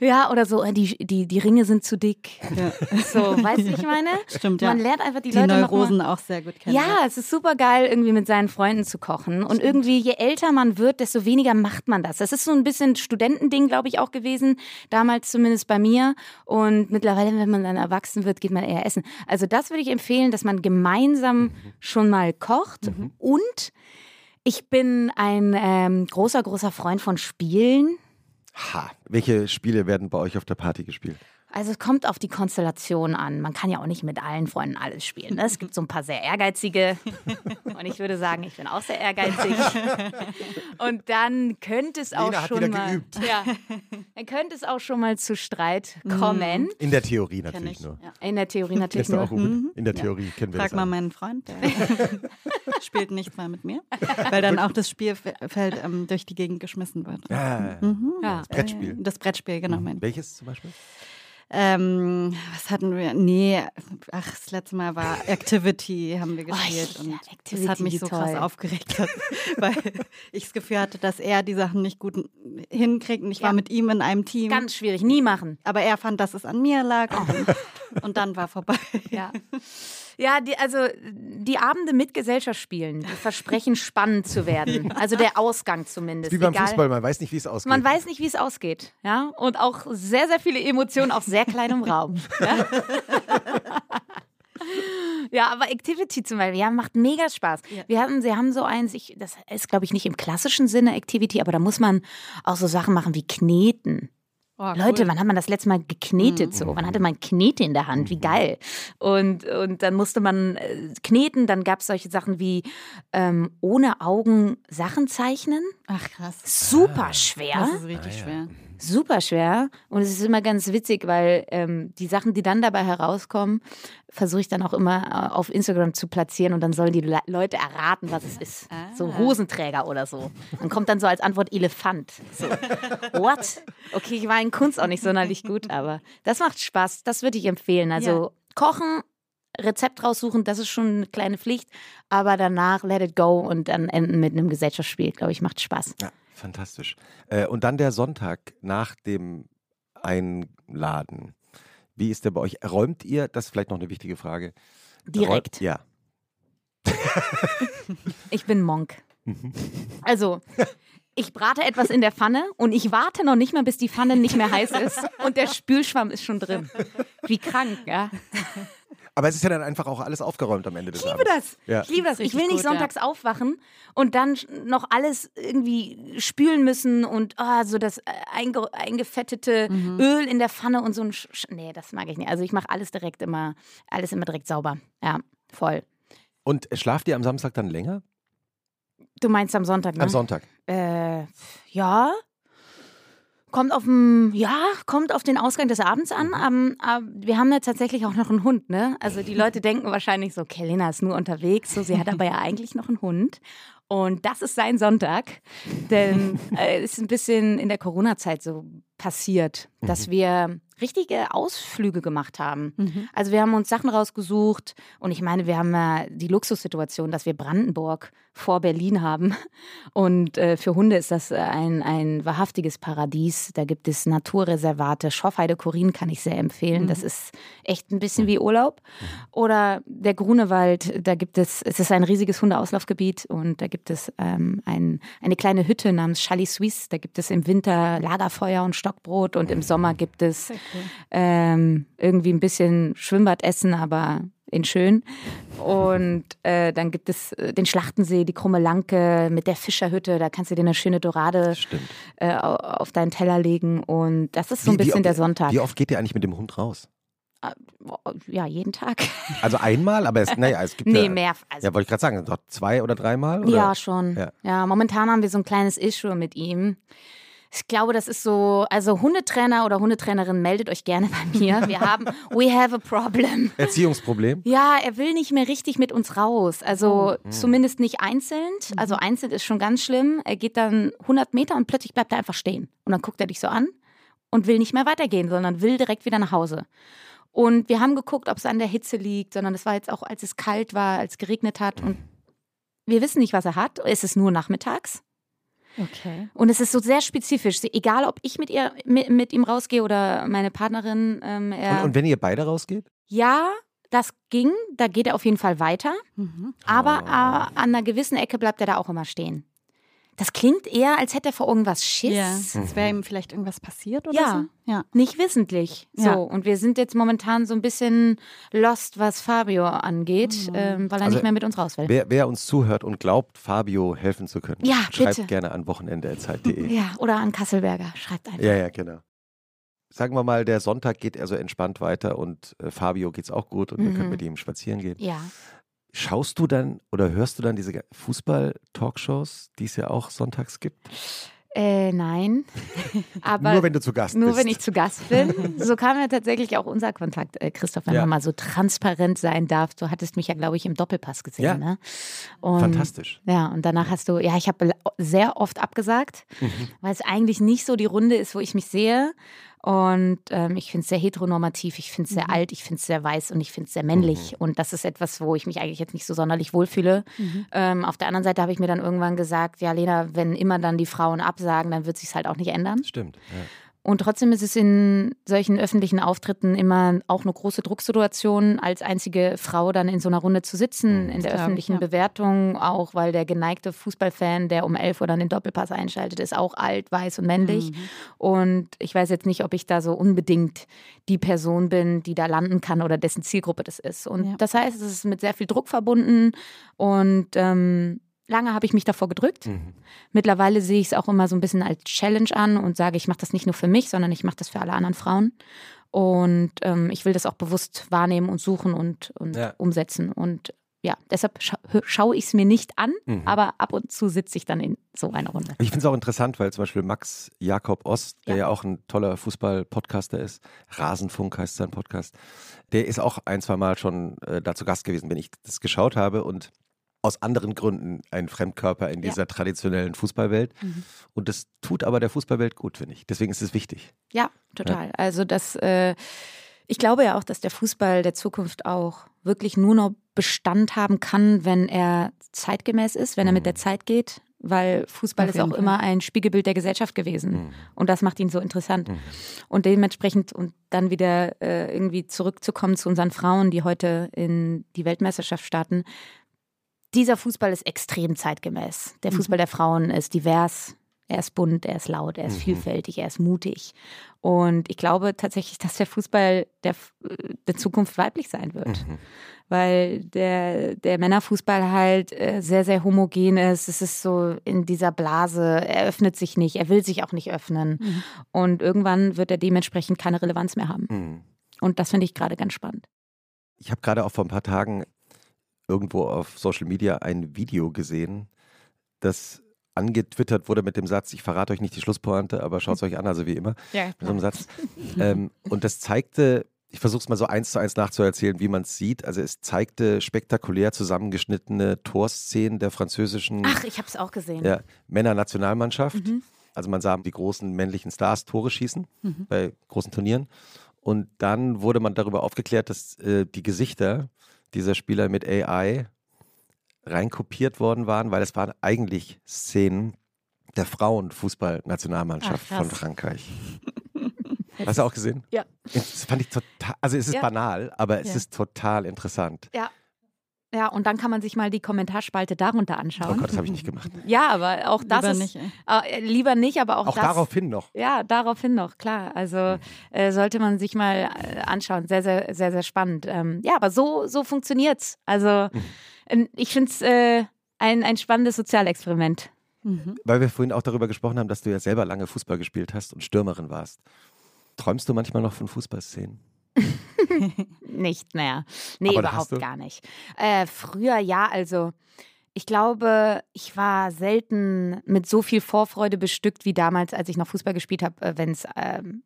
ja, oder so, äh, die, die, die Ringe sind zu dick. Ja. So, weißt du, wie ich meine? Stimmt, ja. Man lernt einfach die, Die Leute mal- Neurosen auch sehr gut kennen. Ja, es ist super geil, irgendwie mit seinen Freunden zu kochen. Und irgendwie, je älter man wird, desto weniger macht man das. Das ist so ein bisschen Studentending, glaube ich, auch gewesen. Damals zumindest bei mir. Und mittlerweile, wenn man dann erwachsen wird, geht man eher essen. Also das würde ich empfehlen, dass man gemeinsam schon mal kocht. Und ich bin ein ähm, großer, großer Freund von Spielen. Ha, welche Spiele werden bei euch auf der Party gespielt? Also es kommt auf die Konstellation an. Man kann ja auch nicht mit allen Freunden alles spielen. Ne? Es gibt so ein paar sehr ehrgeizige. Und ich würde sagen, ich bin auch sehr ehrgeizig. Und dann könnte es auch Lena schon mal. geübt. Ja, dann könnte es auch schon mal zu Streit kommen. In der Theorie natürlich ich. nur. Ja. In der Theorie natürlich nur. auch gut. In der Theorie kennen wir Frag das mal alle. meinen Freund, der spielt nichts mehr mit mir, weil dann auch das Spielfeld ähm, durch die Gegend geschmissen wird. Ah, Ja. Brettspiel. Äh, Das Brettspiel, genau. Mein. Welches zum Beispiel? Ähm, was hatten wir? Nee, ach, das letzte Mal war Activity, haben wir Oh, gespielt. ja, und Activity, das hat mich so krass toll. aufgeregt, dass, weil ich das Gefühl hatte, dass er die Sachen nicht gut hinkriegt. Und ich war Ja. mit ihm in einem Team. Ganz schwierig, nie machen. aber er fand, dass es an mir lag. Und, und dann war vorbei. Ja. Ja, die, also die Abende mit Gesellschaft spielen, die versprechen spannend zu werden. Also der Ausgang zumindest. Wie beim Egal. Fußball, man weiß nicht, wie es ausgeht. Man weiß nicht, wie es ausgeht. Ja? Und auch sehr, sehr viele Emotionen auf sehr kleinem Raum. Ja? Ja, aber Activity zum Beispiel, ja, macht mega Spaß. Ja. Wir hatten, sie haben so eins, ich, das ist, glaube ich, nicht im klassischen Sinne Activity, aber da muss man auch so Sachen machen wie Kneten. Oh, Leute, cool. wann hat man das letzte Mal geknetet so? Wann hatte man Knete in der Hand? Wie geil. Und, und dann musste man äh, kneten, dann gab es solche Sachen wie ähm, ohne Augen Sachen zeichnen. Ach krass. Super schwer. Das ist richtig Ah, ja. schwer. Super schwer. Und es ist immer ganz witzig, weil ähm, die Sachen, die dann dabei herauskommen, versuche ich dann auch immer äh, auf Instagram zu platzieren und dann sollen die Le Leute erraten, was es ist. So Ah. Hosenträger oder so. Dann kommt dann so als Antwort Elefant. So. What? Okay, ich war in Kunst auch nicht sonderlich gut, aber das macht Spaß. Das würde ich empfehlen. Also kochen, Rezept raussuchen, das ist schon eine kleine Pflicht, aber danach let it go und dann enden mit einem Gesellschaftsspiel, glaube ich, macht Spaß. Ja, fantastisch. Äh, und dann der Sonntag nach dem Einladen. Wie ist der bei euch? Räumt ihr, das ist vielleicht noch eine wichtige Frage. Direkt. Räumt, ja. Ich bin Monk. Also, ich brate etwas in der Pfanne und ich warte noch nicht mal, bis die Pfanne nicht mehr heiß ist und der Spülschwamm ist schon drin. Wie krank, ja. Aber es ist ja dann einfach auch alles aufgeräumt am Ende des Ich Abends. liebe das. Ja. Ich liebe das. Ich will nicht gut, ja. sonntags aufwachen und dann noch alles irgendwie spülen müssen und ah, so das äh, einge eingefettete Mhm. Öl in der Pfanne und so ein. Sch Sch- nee, das mag ich nicht. Also ich mache alles direkt immer, alles immer direkt sauber. Ja, voll. Und schlaft ihr am Samstag dann länger? Du meinst am Sonntag, ne? Am Sonntag. Äh, ja. Kommt auf den, ja, kommt auf den Ausgang des Abends an. Ähm, aber wir haben ja tatsächlich auch noch einen Hund, ne? Also die Leute denken wahrscheinlich so, okay, Lena ist nur unterwegs. So, sie hat aber ja eigentlich noch einen Hund. Und das ist sein Sonntag. Denn äh, es ist ein bisschen in der Corona-Zeit so passiert, dass wir richtige Ausflüge gemacht haben. Mhm. Also wir haben uns Sachen rausgesucht und ich meine, wir haben ja die Luxussituation, dass wir Brandenburg vor Berlin haben und äh, für Hunde ist das äh, ein, ein wahrhaftiges Paradies. Da gibt es Naturreservate, Schorfheide Korin kann ich sehr empfehlen. Das ist echt ein bisschen wie Urlaub. Oder der Grunewald, da gibt es, es ist ein riesiges Hundeauslaufgebiet und da gibt es ähm, ein, eine kleine Hütte namens Chalet Suisse. Da gibt es im Winter Lagerfeuer und Stockbrot und im Sommer gibt es ähm, irgendwie ein bisschen Schwimmbad essen, aber in schön. Und äh, dann gibt es äh, den Schlachtensee, die Krumme Lanke mit der Fischerhütte. Da kannst du dir eine schöne Dorade äh, au- auf deinen Teller legen. Und das ist so ein Wie- wie bisschen oft- der Sonntag. Wie oft geht ihr eigentlich mit dem Hund raus? Ja, jeden Tag. Also einmal, aber es, naja, es gibt Nee, ja, mehr. Also, Ja, wollte ich gerade sagen, doch zwei oder dreimal? Oder? Ja, schon. Ja. Ja. momentan haben wir so ein kleines Issue mit ihm. Ich glaube, das ist so, also Hundetrainer oder Hundetrainerin, meldet euch gerne bei mir. Wir haben, we have a problem. Erziehungsproblem? Ja, er will nicht mehr richtig mit uns raus. Also zumindest nicht einzeln. Also einzeln ist schon ganz schlimm. Er geht dann 100 Meter und plötzlich bleibt er einfach stehen. Und dann guckt er dich so an und will nicht mehr weitergehen, sondern will direkt wieder nach Hause. Und wir haben geguckt, ob es an der Hitze liegt, sondern es war jetzt auch, als es kalt war, als es geregnet hat. Und wir wissen nicht, was er hat. Es ist nur nachmittags. Okay. Und es ist so sehr spezifisch. Egal, ob ich mit, ihr, mit, mit ihm rausgehe oder meine Partnerin. Ähm, er, Und, und wenn ihr beide rausgeht? ja, das ging. Da geht er auf jeden Fall weiter. Mhm. Aber Oh. äh, an einer gewissen Ecke bleibt er da auch immer stehen. Das klingt eher, als hätte er vor irgendwas Schiss. Ja. Es wäre ihm vielleicht irgendwas passiert oder Ja. so? Ja. Nicht wissentlich. So. Ja. Und wir sind jetzt momentan so ein bisschen lost, was Fabio angeht, ähm, weil er Also, nicht mehr mit uns raus will. Wer, wer uns zuhört und glaubt, Fabio helfen zu können, Ja, schreibt bitte. gerne an wochenende.zeit.de. Ja, oder an Kasselberger. Schreibt einfach. ja, ja, genau. sagen wir mal, der Sonntag geht also entspannt weiter und äh, Fabio geht's auch gut und mhm. wir können mit ihm spazieren gehen. Ja. Schaust du dann oder hörst du dann diese Fußball-Talkshows, die es ja auch sonntags gibt? Äh, nein. Aber nur wenn du zu Gast nur bist. Nur wenn ich zu Gast bin. So kam ja tatsächlich auch unser Kontakt, äh, Christoph, wenn ja. man mal so transparent sein darf. Du hattest mich ja, glaube ich, im Doppelpass gesehen. Ja. Ne? Und, Fantastisch. Ja, und danach hast du, ja, ich habe sehr oft abgesagt, mhm. weil es eigentlich nicht so die Runde ist, wo ich mich sehe. Und ähm, ich finde es sehr heteronormativ, ich finde es sehr mhm. alt, ich finde es sehr weiß und ich finde es sehr männlich. Mhm. Und das ist etwas, wo ich mich eigentlich jetzt nicht so sonderlich wohlfühle. Mhm. Ähm, auf der anderen Seite habe ich mir dann irgendwann gesagt, ja, Lena, wenn immer dann die Frauen absagen, dann wird sich halt auch nicht ändern. Stimmt. Ja. Und trotzdem ist es in solchen öffentlichen Auftritten immer auch eine große Drucksituation, als einzige Frau dann in so einer Runde zu sitzen, mhm, in der öffentlichen ich, ja. Bewertung, auch weil der geneigte Fußballfan, der um elf Uhr dann den Doppelpass einschaltet, ist auch alt, weiß und männlich. Mhm. Und ich weiß jetzt nicht, ob ich da so unbedingt die Person bin, die da landen kann oder dessen Zielgruppe das ist. Und ja. das heißt, es ist mit sehr viel Druck verbunden und ähm, Lange habe ich mich davor gedrückt. Mhm. Mittlerweile sehe ich es auch immer so ein bisschen als Challenge an und sage, ich mache das nicht nur für mich, sondern ich mache das für alle anderen Frauen. Und ähm, ich will das auch bewusst wahrnehmen und suchen und, und ja. umsetzen. Und ja, deshalb scha schaue ich es mir nicht an, mhm. aber ab und zu sitze ich dann in so einer Runde. Ich finde es auch interessant, weil zum Beispiel Max Jakob Ost, der ja, ja auch ein toller Fußball-Podcaster ist, Rasenfunk heißt sein Podcast, der ist auch ein, zwei Mal schon äh, dazu Gast gewesen, wenn ich das geschaut habe und aus anderen Gründen ein Fremdkörper in dieser ja. traditionellen Fußballwelt. Mhm. Und das tut aber der Fußballwelt gut, finde ich. Deswegen ist es wichtig. Ja, total. Ja. Also das, äh, ich glaube ja auch, dass der Fußball der Zukunft auch wirklich nur noch Bestand haben kann, wenn er zeitgemäß ist, wenn er mit der mhm. Zeit geht. Weil Fußball ist auch Fall. immer ein Spiegelbild der Gesellschaft gewesen. Mhm. Und das macht ihn so interessant. Mhm. Und dementsprechend, und dann wieder äh, irgendwie zurückzukommen zu unseren Frauen, die heute in die Weltmeisterschaft starten, dieser Fußball ist extrem zeitgemäß. Der Fußball mhm. der Frauen ist divers, er ist bunt, er ist laut, er ist mhm. vielfältig, er ist mutig. Und ich glaube tatsächlich, dass der Fußball der, der Zukunft weiblich sein wird. Mhm. Weil der, der Männerfußball halt äh, sehr, sehr homogen ist. Es ist so in dieser Blase, er öffnet sich nicht, er will sich auch nicht öffnen. Mhm. Und irgendwann wird er dementsprechend keine Relevanz mehr haben. Mhm. Und das finde ich gerade ganz spannend. Ich habe gerade auch vor ein paar Tagen irgendwo auf Social Media ein Video gesehen, das angetwittert wurde mit dem Satz, ich verrate euch nicht die Schlusspointe, aber schaut es euch an, also wie immer. Ja, mit so einem Satz. ähm, und das zeigte, ich versuche es mal so eins zu eins nachzuerzählen, wie man es sieht. Also es zeigte spektakulär zusammengeschnittene Torszenen der französischen Ach, ich habe es auch gesehen. Ja, Männernationalmannschaft. Mhm. Also man sah die großen männlichen Stars Tore schießen mhm. bei großen Turnieren. Und dann wurde man darüber aufgeklärt, dass äh, die Gesichter dieser Spieler mit AI reinkopiert worden waren, weil es waren eigentlich Szenen der Frauenfußballnationalmannschaft von Frankreich. Hast du auch gesehen? Ja. Das fand ich total, also es ist ja. banal, aber es ja. ist total interessant. Ja, ja, und dann kann man sich mal die Kommentarspalte darunter anschauen. Oh Gott, das habe ich nicht gemacht. Ja, aber auch das lieber ist, nicht. Äh, lieber nicht, aber auch, auch das. daraufhin noch. Ja, daraufhin noch, klar. Also mhm. äh, sollte man sich mal äh, anschauen. Sehr, sehr, sehr, sehr spannend. Ähm, ja, aber so, so funktioniert's. Also mhm. ich finde es äh, ein, ein spannendes Sozialexperiment. Mhm. Weil wir vorhin auch darüber gesprochen haben, dass du ja selber lange Fußball gespielt hast und Stürmerin warst. Träumst du manchmal noch von Fußballszenen? nicht mehr. Nee, überhaupt gar nicht. Äh, früher ja, also ich glaube, ich war selten mit so viel Vorfreude bestückt wie damals, als ich noch Fußball gespielt habe, äh, wenn es ähm,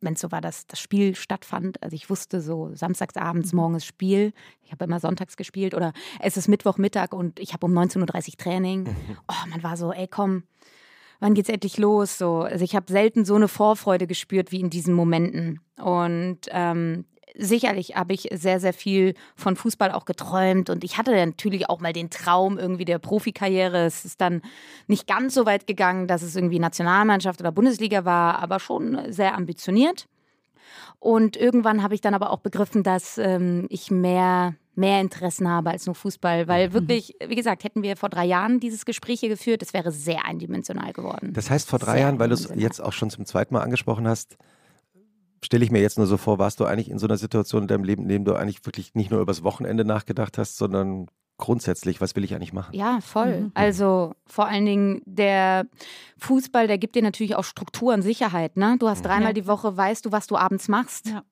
wenn es so war, dass das Spiel stattfand. Also ich wusste so, samstagsabends, mhm. morgens Spiel. Ich habe immer sonntags gespielt oder es ist Mittwochmittag und ich habe um 19.30 Uhr Training. Mhm. Oh, man war so, ey komm, wann geht's endlich los? So, also ich habe selten so eine Vorfreude gespürt wie in diesen Momenten. Und ähm, sicherlich habe ich sehr, sehr viel von Fußball auch geträumt und ich hatte natürlich auch mal den Traum irgendwie der Profikarriere. Es ist dann nicht ganz so weit gegangen, dass es irgendwie Nationalmannschaft oder Bundesliga war, aber schon sehr ambitioniert. Und irgendwann habe ich dann aber auch begriffen, dass ähm, ich mehr mehr Interessen habe als nur Fußball, weil mhm. wirklich, wie gesagt, hätten wir vor drei Jahren dieses Gespräch hier geführt, es wäre sehr eindimensional geworden. Das heißt, vor drei sehr Jahren, weil du es jetzt auch schon zum zweiten Mal angesprochen hast, stelle ich mir jetzt nur so vor, warst du eigentlich in so einer Situation in deinem Leben, in dem du eigentlich wirklich nicht nur übers Wochenende nachgedacht hast, sondern grundsätzlich, was will ich eigentlich machen? Ja, voll. Mhm. Also vor allen Dingen der Fußball, der gibt dir natürlich auch Struktur und Sicherheit. Ne? Du hast dreimal Ja. die Woche, weißt du, was du abends machst. Ja.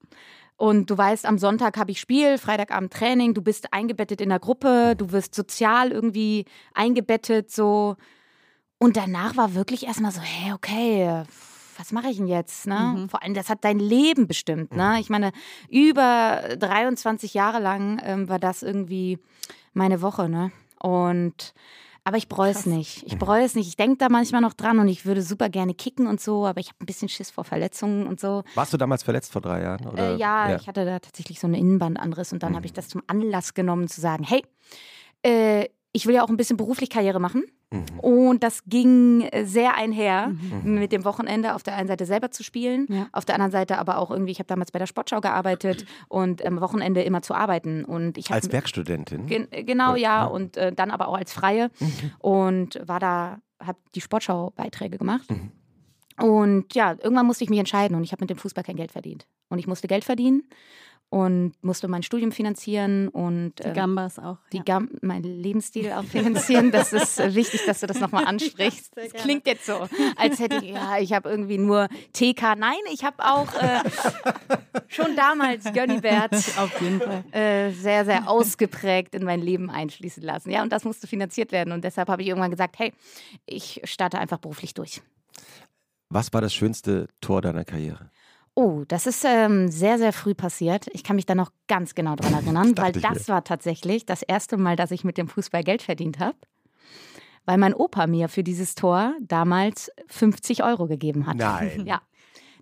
Und du weißt, am Sonntag habe ich Spiel, Freitagabend Training, du bist eingebettet in der Gruppe, du wirst sozial irgendwie eingebettet, so. Und danach war wirklich erstmal so, hey, okay, was mache ich denn jetzt? Ne? Mhm. Vor allem, das hat dein Leben bestimmt. Ne? Ich meine, über 23 Jahre lang ähm, war das irgendwie meine Woche. Ne? Und aber ich bereue es nicht. Ich bereue es nicht. Ich denke da manchmal noch dran und ich würde super gerne kicken und so, aber ich habe ein bisschen Schiss vor Verletzungen und so. Warst du damals verletzt vor drei Jahren? Oder? Äh, ja, ich hatte da tatsächlich so eine Innenbandanriss und dann habe ich das zum Anlass genommen zu sagen, hey, äh, ich will ja auch ein bisschen beruflich Karriere machen. Mhm. Und das ging sehr einher Mhm. mit dem Wochenende auf der einen Seite selber zu spielen, Ja. auf der anderen Seite aber auch irgendwie, ich habe damals bei der Sportschau gearbeitet und am Wochenende immer zu arbeiten. Und ich Als Werkstudentin? Gen genau, Oder- ja. ja. Und äh, dann aber auch als Freie. Und war da, habe die Sportschau-Beiträge gemacht. Mhm. Und ja, irgendwann musste ich mich entscheiden und ich habe mit dem Fußball kein Geld verdient. Und ich musste Geld verdienen und musste mein Studium finanzieren und Die äh, Gambas auch. die ja. Gam meinen Lebensstil auch finanzieren. Das ist wichtig, dass du das nochmal ansprichst. Das klingt jetzt so, als hätte ich, ja, ich habe irgendwie nur TK. Nein, ich habe auch äh, schon damals Gönnibert Auf jeden Fall. äh, sehr, sehr ausgeprägt in mein Leben einschließen lassen. Ja, und das musste finanziert werden. Und deshalb habe ich irgendwann gesagt, hey, ich starte einfach beruflich durch. Was war das schönste Tor deiner Karriere? Oh, das ist ähm, sehr, sehr früh passiert. Ich kann mich da noch ganz genau dran erinnern, weil dachte ich mir. das war tatsächlich das erste Mal, dass ich mit dem Fußball Geld verdient habe. Weil mein Opa mir für dieses Tor damals 50 Euro gegeben hat. Nein. Ja.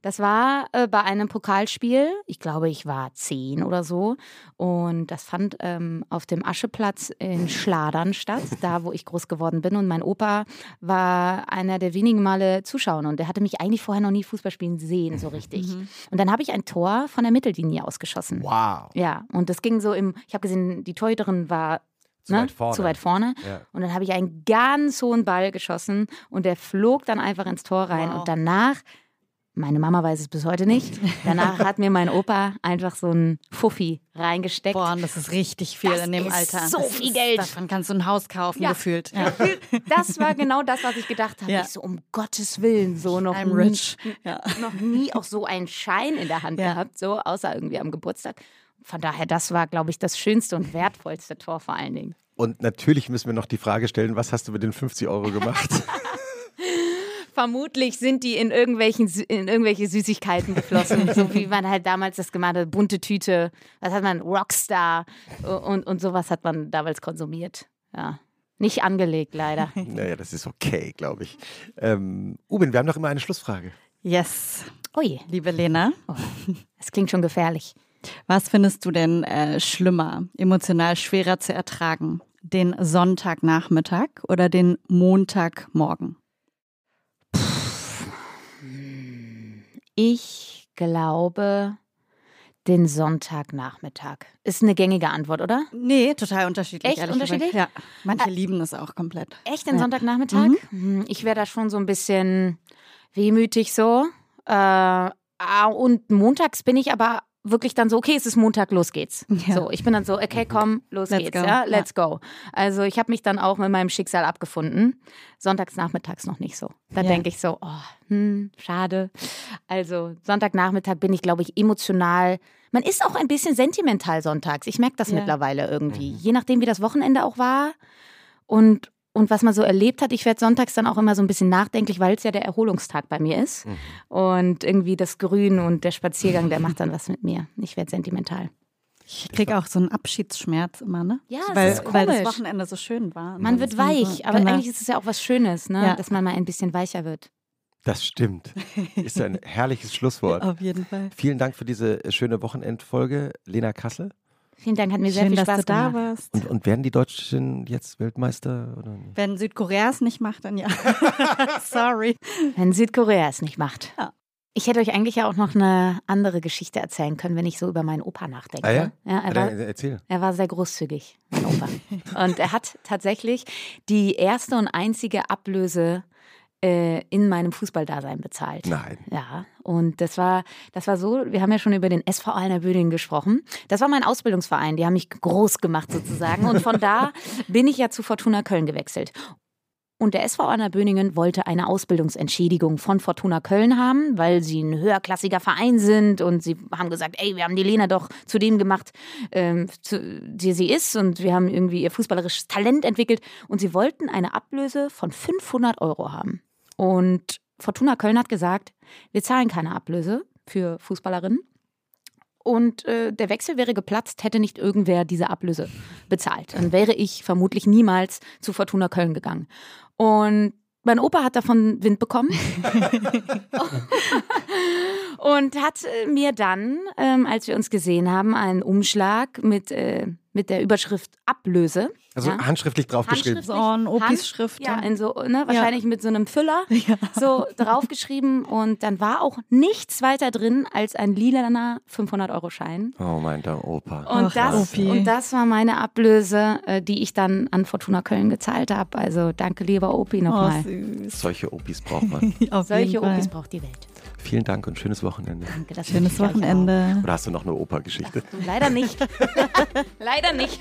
Das war äh, bei einem Pokalspiel. Ich glaube, ich war zehn oder so. Und das fand ähm, auf dem Ascheplatz in Schladern statt, da wo ich groß geworden bin. Und mein Opa war einer der wenigen Male Zuschauer. Und der hatte mich eigentlich vorher noch nie Fußball spielen sehen, so richtig. Und dann habe ich ein Tor von der Mittellinie ausgeschossen. Wow. Ja, und das ging so im, ich habe gesehen, die Torhüterin war Zu weit vorne. Zu weit vorne. Ja. Und dann habe ich einen ganz hohen Ball geschossen und der flog dann einfach ins Tor rein. Wow. Und danach, meine Mama weiß es bis heute nicht, danach hat mir mein Opa einfach so ein Fuffi reingesteckt. Boah, das ist richtig viel Das in dem ist Alter. so das viel ist, Geld. Davon kannst du ein Haus kaufen, Ja. gefühlt. Ja. Das war genau das, was ich gedacht habe. Ja. Ich so, um Gottes Willen, so noch I'm nie, rich. Ja. noch nie auch so einen Schein in der Hand Ja. gehabt, so außer irgendwie am Geburtstag. Von daher, das war, glaube ich, das schönste und wertvollste Tor vor allen Dingen. Und natürlich müssen wir noch die Frage stellen, was hast du mit den 50 Euro gemacht? Vermutlich sind die in, irgendwelchen, in irgendwelche Süßigkeiten geflossen, so wie man halt damals das gemacht hat, bunte Tüte, was hat man, Rockstar und, und sowas hat man damals konsumiert. Ja, nicht angelegt leider. naja, das ist okay, glaube ich. Ähm, Uben, wir haben noch immer eine Schlussfrage. Yes, Ui, liebe Lena. das klingt schon gefährlich. Was findest du denn äh, schlimmer, emotional schwerer zu ertragen? Den Sonntagnachmittag oder den Montagmorgen? Ich glaube, den Sonntagnachmittag. Ist eine gängige Antwort, oder? Nee, total unterschiedlich. Echt unterschiedlich? Gesagt. Ja, manche lieben es auch komplett. Echt den Ja. Sonntagnachmittag? Hm, Ich wäre da schon so ein bisschen wehmütig so. Äh, ah, und montags bin ich aber wirklich dann so, okay, es ist Montag, los geht's. Ja. So, ich bin dann so, okay, komm, los Let's geht's, go. ja, Ja. let's go. Also ich habe mich dann auch mit meinem Schicksal abgefunden. Sonntags nachmittags noch nicht so. Da Ja. denke ich so, oh, hm, schade. Also Sonntagnachmittag bin ich, glaube ich, emotional. Man ist auch ein bisschen sentimental sonntags. Ich merke das Ja. mittlerweile irgendwie. Je nachdem, wie das Wochenende auch war und, und was man so erlebt hat. Ich werde sonntags dann auch immer so ein bisschen nachdenklich, weil es ja der Erholungstag bei mir ist. Mhm. Und irgendwie das Grün und der Spaziergang, der macht dann was mit mir. Ich werde sentimental. Ich kriege auch so einen Abschiedsschmerz immer, ne? Ja, das weil, ist weil das komisch. Wochenende so schön war. Man wird das weich, so, aber genau. eigentlich ist es ja auch was Schönes, ne? Ja. dass man mal ein bisschen weicher wird. Das stimmt. Ist ein herrliches Schlusswort. Auf jeden Fall. Vielen Dank für diese schöne Wochenendfolge, Lena Kassel. Vielen Dank, hat mir sehr Schön, viel dass Spaß du da gemacht. warst. Und, und werden die Deutschen jetzt Weltmeister? Oder? nicht? Wenn Südkorea es nicht macht, dann ja. Sorry. Wenn Südkorea es nicht macht. Ja. Ich hätte euch eigentlich ja auch noch eine andere Geschichte erzählen können, wenn ich so über meinen Opa nachdenke. Ah ja? er, war, Erzähl. er war sehr großzügig, mein Opa. und er hat tatsächlich die erste und einzige Ablöse in meinem Fußballdasein bezahlt. Nein. Ja, und das war, das war so, wir haben ja schon über den SV Alner Bödingen gesprochen. Das war mein Ausbildungsverein, die haben mich groß gemacht sozusagen. Und von da bin ich ja zu Fortuna Köln gewechselt. Und der SV Böningen wollte eine Ausbildungsentschädigung von Fortuna Köln haben, weil sie ein höherklassiger Verein sind. Und sie haben gesagt, ey, wir haben die Lena doch zu dem gemacht, ähm, zu, die sie ist. Und wir haben irgendwie ihr fußballerisches Talent entwickelt. Und sie wollten eine Ablöse von 500 Euro haben. Und Fortuna Köln hat gesagt, wir zahlen keine Ablöse für Fußballerinnen. Und äh, der Wechsel wäre geplatzt, hätte nicht irgendwer diese Ablöse bezahlt. Dann wäre ich vermutlich niemals zu Fortuna Köln gegangen. Und mein Opa hat davon Wind bekommen und hat äh, mir dann, ähm, als wir uns gesehen haben, einen Umschlag mit, äh, mit der Überschrift Ablöse. Also ja. handschriftlich draufgeschrieben. So ein Opis Schrift. Ja, in so, ne, wahrscheinlich ja. mit so einem Füller ja. so draufgeschrieben und dann war auch nichts weiter drin als ein lilaner 500-Euro-Schein. Oh mein der Opa. Und, Ach, das, und das war meine Ablöse, äh, die ich dann an Fortuna Köln gezahlt habe. Also danke lieber Opi nochmal. Oh, Solche Opis braucht man. Solche Opis braucht die Welt. Vielen Dank und schönes Wochenende. Danke, das schönes Wochenende. Oder hast du noch eine Opergeschichte? Leider nicht. Leider nicht.